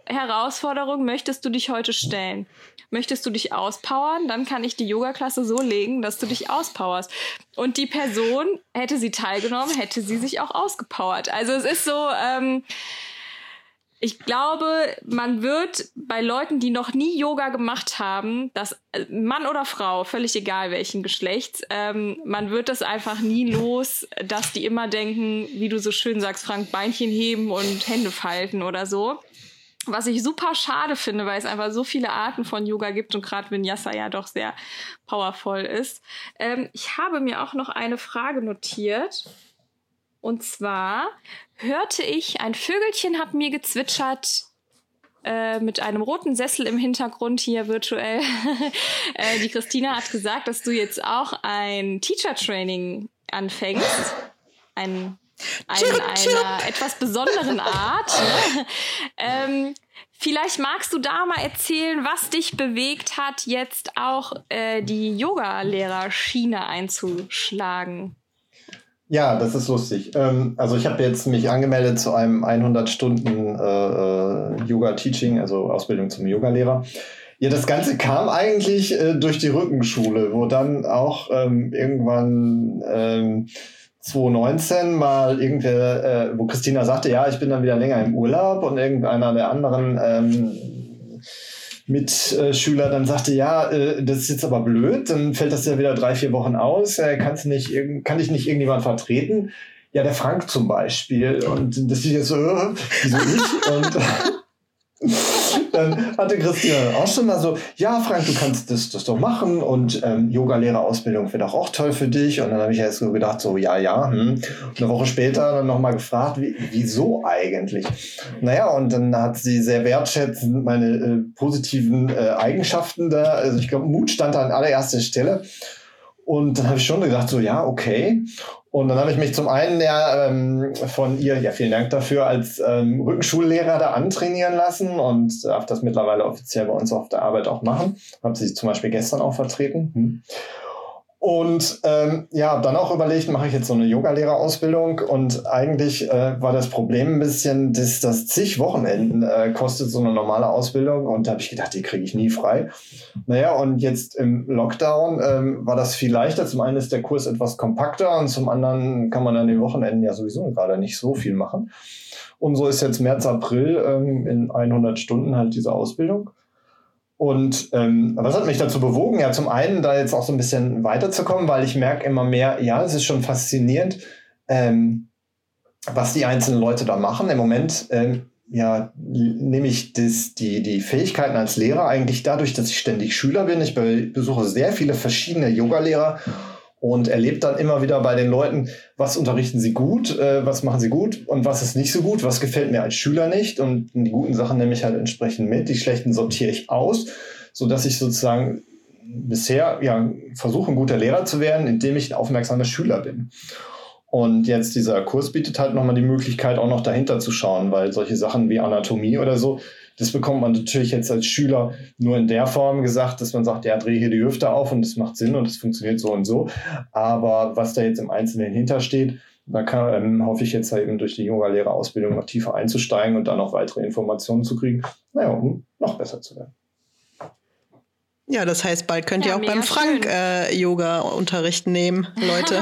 Speaker 1: Herausforderung möchtest du dich heute stellen? Möchtest du dich auspowern? Dann kann ich die Yoga-Klasse so legen, dass du dich auspowerst. Und die Person, hätte sie teilgenommen, hätte sie sich auch ausgepowert. Also es ist so, ähm, ich glaube, man wird bei Leuten, die noch nie Yoga gemacht haben, das äh, Mann oder Frau, völlig egal welchen Geschlechts, ähm, man wird das einfach nie los, dass die immer denken, wie du so schön sagst, Frank, Beinchen heben und Hände falten oder so. Was ich super schade finde, weil es einfach so viele Arten von Yoga gibt und gerade Vinyasa ja doch sehr powervoll ist. Ähm, ich habe mir auch noch eine Frage notiert. Und zwar hörte ich, ein Vögelchen hat mir gezwitschert äh, mit einem roten Sessel im Hintergrund hier virtuell. äh, die Christina hat gesagt, dass du jetzt auch ein Teacher Training anfängst. Ein ein, einer etwas besonderen Art. Ne? ähm, vielleicht magst du da mal erzählen, was dich bewegt hat, jetzt auch äh, die Yoga-Lehrer-Schiene einzuschlagen.
Speaker 3: Ja, das ist lustig. Ähm, also ich habe jetzt mich angemeldet zu einem 100 Stunden äh, äh, Yoga-Teaching, also Ausbildung zum Yogalehrer. Ja, das Ganze kam eigentlich äh, durch die Rückenschule, wo dann auch ähm, irgendwann ähm, 2019 mal irgendwer, äh, wo Christina sagte, ja, ich bin dann wieder länger im Urlaub und irgendeiner der anderen ähm, Mitschüler dann sagte, ja, äh, das ist jetzt aber blöd, dann fällt das ja wieder drei, vier Wochen aus, äh, kannst nicht, kann ich nicht irgendjemand vertreten? Ja, der Frank zum Beispiel. Und das ist jetzt so, äh, wieso ich? Und dann hatte Christina auch schon mal so, ja, Frank, du kannst das, das doch machen und ähm, Yoga-Lehrerausbildung wäre doch auch toll für dich. Und dann habe ich erst so gedacht, so, ja, ja. Hm. Eine Woche später dann nochmal gefragt, wie, wieso eigentlich? Naja, und dann hat sie sehr wertschätzend meine äh, positiven äh, Eigenschaften da, also ich glaube, Mut stand da an allererster Stelle. Und dann habe ich schon gedacht, so ja, okay. Und dann habe ich mich zum einen ja ähm, von ihr, ja vielen Dank dafür, als ähm, Rückenschullehrer da antrainieren lassen und darf das mittlerweile offiziell bei uns auf der Arbeit auch machen. Habe sie zum Beispiel gestern auch vertreten. Hm. Und ähm, ja, dann auch überlegt, mache ich jetzt so eine Yogalehrerausbildung und eigentlich äh, war das Problem ein bisschen, dass das zig Wochenenden äh, kostet so eine normale Ausbildung und da habe ich gedacht, die kriege ich nie frei. Naja, und jetzt im Lockdown ähm, war das viel leichter. Zum einen ist der Kurs etwas kompakter und zum anderen kann man an den Wochenenden ja sowieso gerade nicht so viel machen. Und so ist jetzt März, April ähm, in 100 Stunden halt diese Ausbildung. Und ähm, was hat mich dazu bewogen? Ja, zum einen da jetzt auch so ein bisschen weiterzukommen, weil ich merke immer mehr, ja, es ist schon faszinierend, ähm, was die einzelnen Leute da machen. Im Moment ähm, ja, nehme ich das, die, die Fähigkeiten als Lehrer eigentlich dadurch, dass ich ständig Schüler bin. Ich besuche sehr viele verschiedene Yogalehrer und erlebt dann immer wieder bei den Leuten, was unterrichten sie gut, äh, was machen sie gut und was ist nicht so gut, was gefällt mir als Schüler nicht und die guten Sachen nehme ich halt entsprechend mit, die schlechten sortiere ich aus, so dass ich sozusagen bisher ja versuche, ein guter Lehrer zu werden, indem ich ein aufmerksamer Schüler bin. Und jetzt dieser Kurs bietet halt nochmal die Möglichkeit, auch noch dahinter zu schauen, weil solche Sachen wie Anatomie oder so, das bekommt man natürlich jetzt als Schüler nur in der Form gesagt, dass man sagt, ja, drehe hier die Hüfte auf und das macht Sinn und das funktioniert so und so. Aber was da jetzt im Einzelnen hintersteht, da kann, ähm, hoffe ich jetzt halt eben durch die Yoga-Lehrerausbildung noch tiefer einzusteigen und dann noch weitere Informationen zu kriegen, naja, um noch besser zu werden.
Speaker 2: Ja, das heißt, bald könnt ja, ihr auch beim Frank äh, Yoga-Unterricht nehmen, Leute.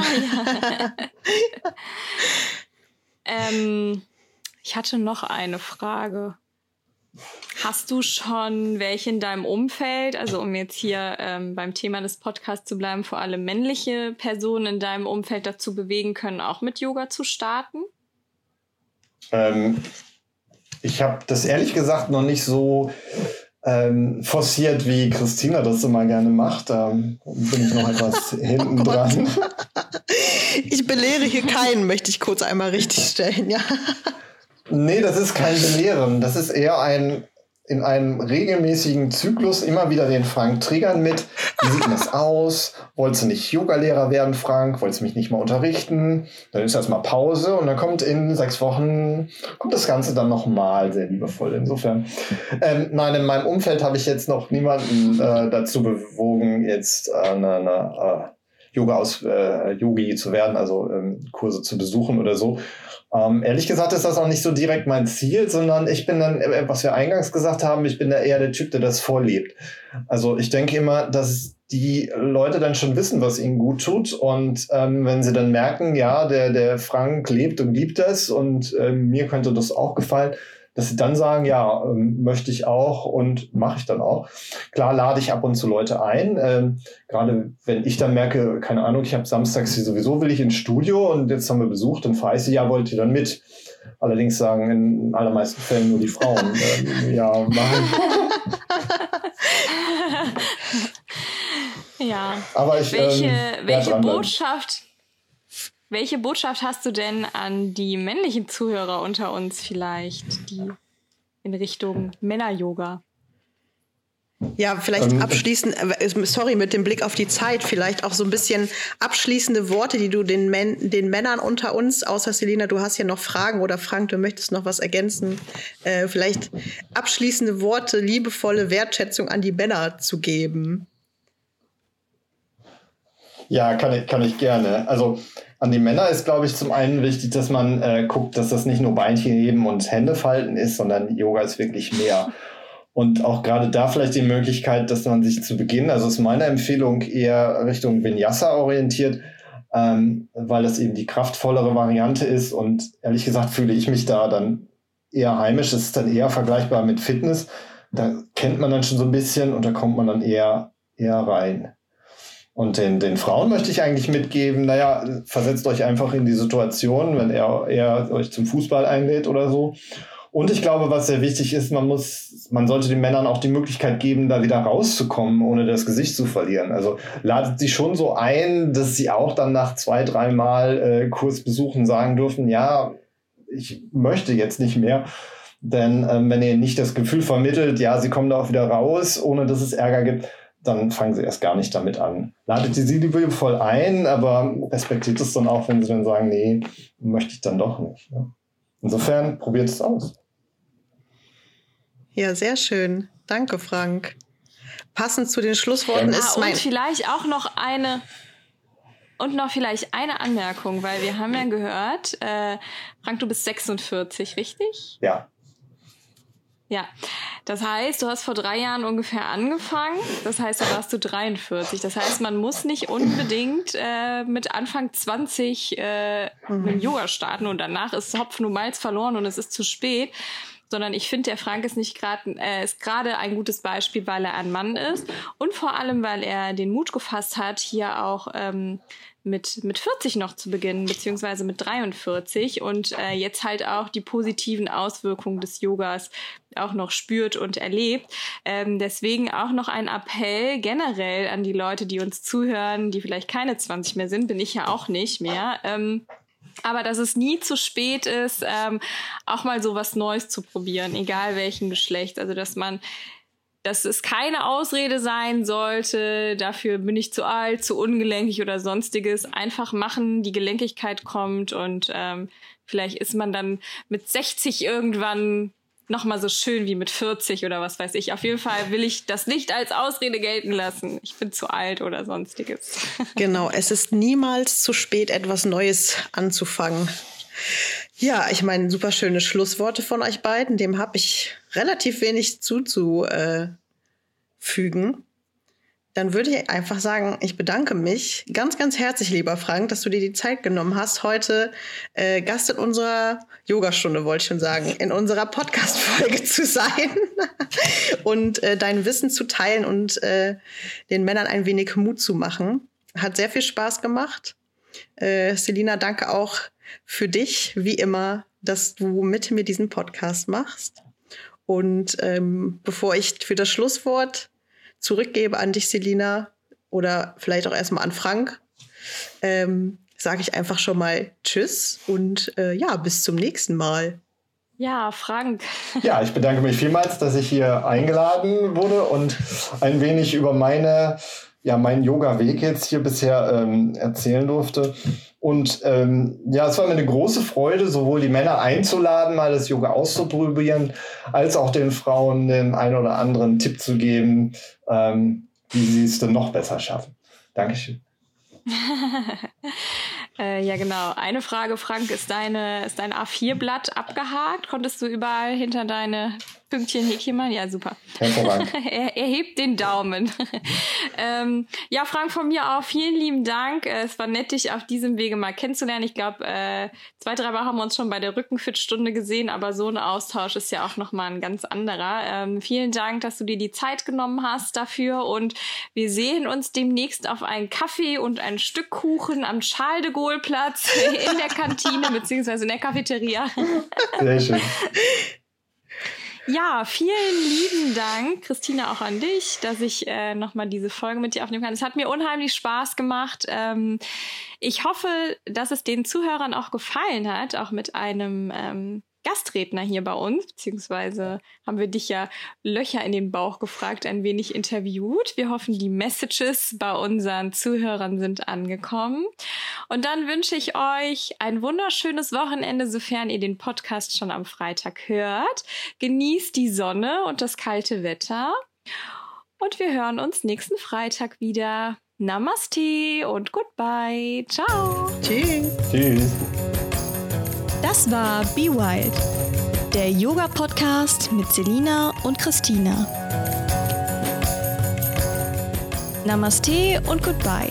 Speaker 1: ähm, ich hatte noch eine Frage. Hast du schon welche in deinem Umfeld, also um jetzt hier ähm, beim Thema des Podcasts zu bleiben, vor allem männliche Personen in deinem Umfeld dazu bewegen können, auch mit Yoga zu starten?
Speaker 3: Ähm, ich habe das ehrlich gesagt noch nicht so ähm, forciert, wie Christina das immer gerne macht. Da bin ich noch etwas hinten oh dran.
Speaker 2: Ich belehre hier keinen, möchte ich kurz einmal richtigstellen, ja.
Speaker 3: Nee, das ist kein Belehren. Das ist eher ein in einem regelmäßigen Zyklus immer wieder den Frank triggern mit, wie sieht das aus? Wolltest du nicht Yoga-Lehrer werden, Frank? Wolltest du mich nicht mal unterrichten? Dann ist erstmal Pause und dann kommt in sechs Wochen, kommt das Ganze dann nochmal sehr liebevoll. Insofern, ähm, nein, in meinem Umfeld habe ich jetzt noch niemanden äh, dazu bewogen, jetzt äh, eine, eine äh, Yoga aus äh, Yogi zu werden, also ähm, Kurse zu besuchen oder so. Ähm, ehrlich gesagt ist das auch nicht so direkt mein Ziel, sondern ich bin dann, äh, was wir eingangs gesagt haben, ich bin da eher der Typ, der das vorlebt. Also ich denke immer, dass die Leute dann schon wissen, was ihnen gut tut. Und ähm, wenn sie dann merken, ja, der, der Frank lebt und liebt das und ähm, mir könnte das auch gefallen, dass sie dann sagen, ja, ähm, möchte ich auch und mache ich dann auch. Klar lade ich ab und zu Leute ein. Ähm, Gerade wenn ich dann merke, keine Ahnung, ich habe samstags hier sowieso will ich ins Studio und jetzt haben wir besucht, dann frage ich sie, ja, wollt ihr dann mit? Allerdings sagen in allermeisten Fällen nur die Frauen, ähm, ja, machen.
Speaker 1: ja.
Speaker 3: Aber ich,
Speaker 1: welche, ähm, welche Botschaft welche Botschaft hast du denn an die männlichen Zuhörer unter uns vielleicht, die in Richtung Männer-Yoga?
Speaker 2: Ja, vielleicht ähm, abschließend, äh, sorry, mit dem Blick auf die Zeit, vielleicht auch so ein bisschen abschließende Worte, die du den, Män den Männern unter uns, außer Selina, du hast ja noch Fragen oder Frank, du möchtest noch was ergänzen, äh, vielleicht abschließende Worte, liebevolle Wertschätzung an die Männer zu geben.
Speaker 3: Ja, kann ich, kann ich gerne. Also an die Männer ist, glaube ich, zum einen wichtig, dass man äh, guckt, dass das nicht nur Beinchen heben und Hände falten ist, sondern Yoga ist wirklich mehr. Und auch gerade da vielleicht die Möglichkeit, dass man sich zu Beginn, also ist meine Empfehlung eher Richtung Vinyasa orientiert, ähm, weil das eben die kraftvollere Variante ist. Und ehrlich gesagt fühle ich mich da dann eher heimisch. Es ist dann eher vergleichbar mit Fitness. Da kennt man dann schon so ein bisschen und da kommt man dann eher, eher rein. Und den, den Frauen möchte ich eigentlich mitgeben, naja, versetzt euch einfach in die Situation, wenn er, er euch zum Fußball einlädt oder so. Und ich glaube, was sehr wichtig ist, man muss, man sollte den Männern auch die Möglichkeit geben, da wieder rauszukommen, ohne das Gesicht zu verlieren. Also ladet sie schon so ein, dass sie auch dann nach zwei, dreimal äh, Kursbesuchen sagen dürfen, ja, ich möchte jetzt nicht mehr. Denn ähm, wenn ihr nicht das Gefühl vermittelt, ja, sie kommen da auch wieder raus, ohne dass es Ärger gibt, dann fangen sie erst gar nicht damit an. Ladet sie liebevoll ein, aber respektiert es dann auch, wenn sie dann sagen, nee, möchte ich dann doch nicht. Ne? Insofern probiert es aus.
Speaker 2: Ja, sehr schön. Danke, Frank. Passend zu den Schlussworten
Speaker 1: ja,
Speaker 2: ist
Speaker 1: mein. Und vielleicht auch noch eine. Und noch vielleicht eine Anmerkung, weil wir haben ja gehört, äh, Frank, du bist 46, richtig?
Speaker 3: Ja.
Speaker 1: Ja, das heißt, du hast vor drei Jahren ungefähr angefangen. Das heißt, da warst du 43. Das heißt, man muss nicht unbedingt äh, mit Anfang 20 äh, mit Yoga starten und danach ist Hopfen und Malz verloren und es ist zu spät. Sondern ich finde, der Frank ist nicht gerade äh, ist gerade ein gutes Beispiel, weil er ein Mann ist und vor allem, weil er den Mut gefasst hat, hier auch ähm, mit, mit 40 noch zu beginnen, beziehungsweise mit 43 und äh, jetzt halt auch die positiven Auswirkungen des Yogas auch noch spürt und erlebt. Ähm, deswegen auch noch ein Appell generell an die Leute, die uns zuhören, die vielleicht keine 20 mehr sind, bin ich ja auch nicht mehr. Ähm, aber dass es nie zu spät ist, ähm, auch mal so was Neues zu probieren, egal welchen Geschlecht. Also dass man dass es keine Ausrede sein sollte, dafür bin ich zu alt, zu ungelenkig oder sonstiges. Einfach machen, die Gelenkigkeit kommt und ähm, vielleicht ist man dann mit 60 irgendwann noch mal so schön wie mit 40 oder was weiß ich. Auf jeden Fall will ich das nicht als Ausrede gelten lassen. Ich bin zu alt oder sonstiges.
Speaker 2: Genau, es ist niemals zu spät, etwas Neues anzufangen. Ja, ich meine, super schöne Schlussworte von euch beiden. Dem habe ich relativ wenig zuzufügen. Dann würde ich einfach sagen, ich bedanke mich ganz, ganz herzlich, lieber Frank, dass du dir die Zeit genommen hast, heute äh, Gast in unserer Yogastunde, wollte ich schon sagen, in unserer Podcast-Folge zu sein und äh, dein Wissen zu teilen und äh, den Männern ein wenig Mut zu machen. Hat sehr viel Spaß gemacht. Äh, Selina, danke auch für dich, wie immer, dass du mit mir diesen Podcast machst. Und ähm, bevor ich für das Schlusswort zurückgebe an dich, Selina, oder vielleicht auch erstmal an Frank, ähm, sage ich einfach schon mal Tschüss und äh, ja, bis zum nächsten Mal.
Speaker 1: Ja, Frank.
Speaker 3: Ja, ich bedanke mich vielmals, dass ich hier eingeladen wurde und ein wenig über meine, ja, meinen Yoga-Weg jetzt hier bisher ähm, erzählen durfte. Und ähm, ja, es war mir eine große Freude, sowohl die Männer einzuladen, mal das Yoga auszuprobieren, als auch den Frauen den einen oder anderen Tipp zu geben, ähm, wie sie es denn noch besser schaffen. Dankeschön.
Speaker 1: äh, ja, genau. Eine Frage, Frank, ist, deine, ist dein A4-Blatt abgehakt? Konntest du überall hinter deine Pünktchen, Häkchen machen? Ja, super. er, er hebt den Daumen. ähm, ja, Frank, von mir auch vielen lieben Dank. Äh, es war nett, dich auf diesem Wege mal kennenzulernen. Ich glaube, äh, zwei, drei Mal haben wir uns schon bei der Rückenfit-Stunde gesehen, aber so ein Austausch ist ja auch nochmal ein ganz anderer. Ähm, vielen Dank, dass du dir die Zeit genommen hast dafür und wir sehen uns demnächst auf einen Kaffee und ein Stück Kuchen am Charles de Gaulle Platz in der Kantine beziehungsweise in der Cafeteria. Sehr schön. Ja, vielen lieben Dank, Christina, auch an dich, dass ich äh, nochmal diese Folge mit dir aufnehmen kann. Es hat mir unheimlich Spaß gemacht. Ähm, ich hoffe, dass es den Zuhörern auch gefallen hat, auch mit einem ähm, Erstredner hier bei uns, beziehungsweise haben wir dich ja Löcher in den Bauch gefragt, ein wenig interviewt. Wir hoffen, die Messages bei unseren Zuhörern sind angekommen. Und dann wünsche ich euch ein wunderschönes Wochenende, sofern ihr den Podcast schon am Freitag hört. Genießt die Sonne und das kalte Wetter. Und wir hören uns nächsten Freitag wieder. Namaste und goodbye. Ciao.
Speaker 2: Tschüss.
Speaker 3: Tschüss.
Speaker 4: Das war Be Wild, der Yoga-Podcast mit Selina und Christina. Namaste und goodbye.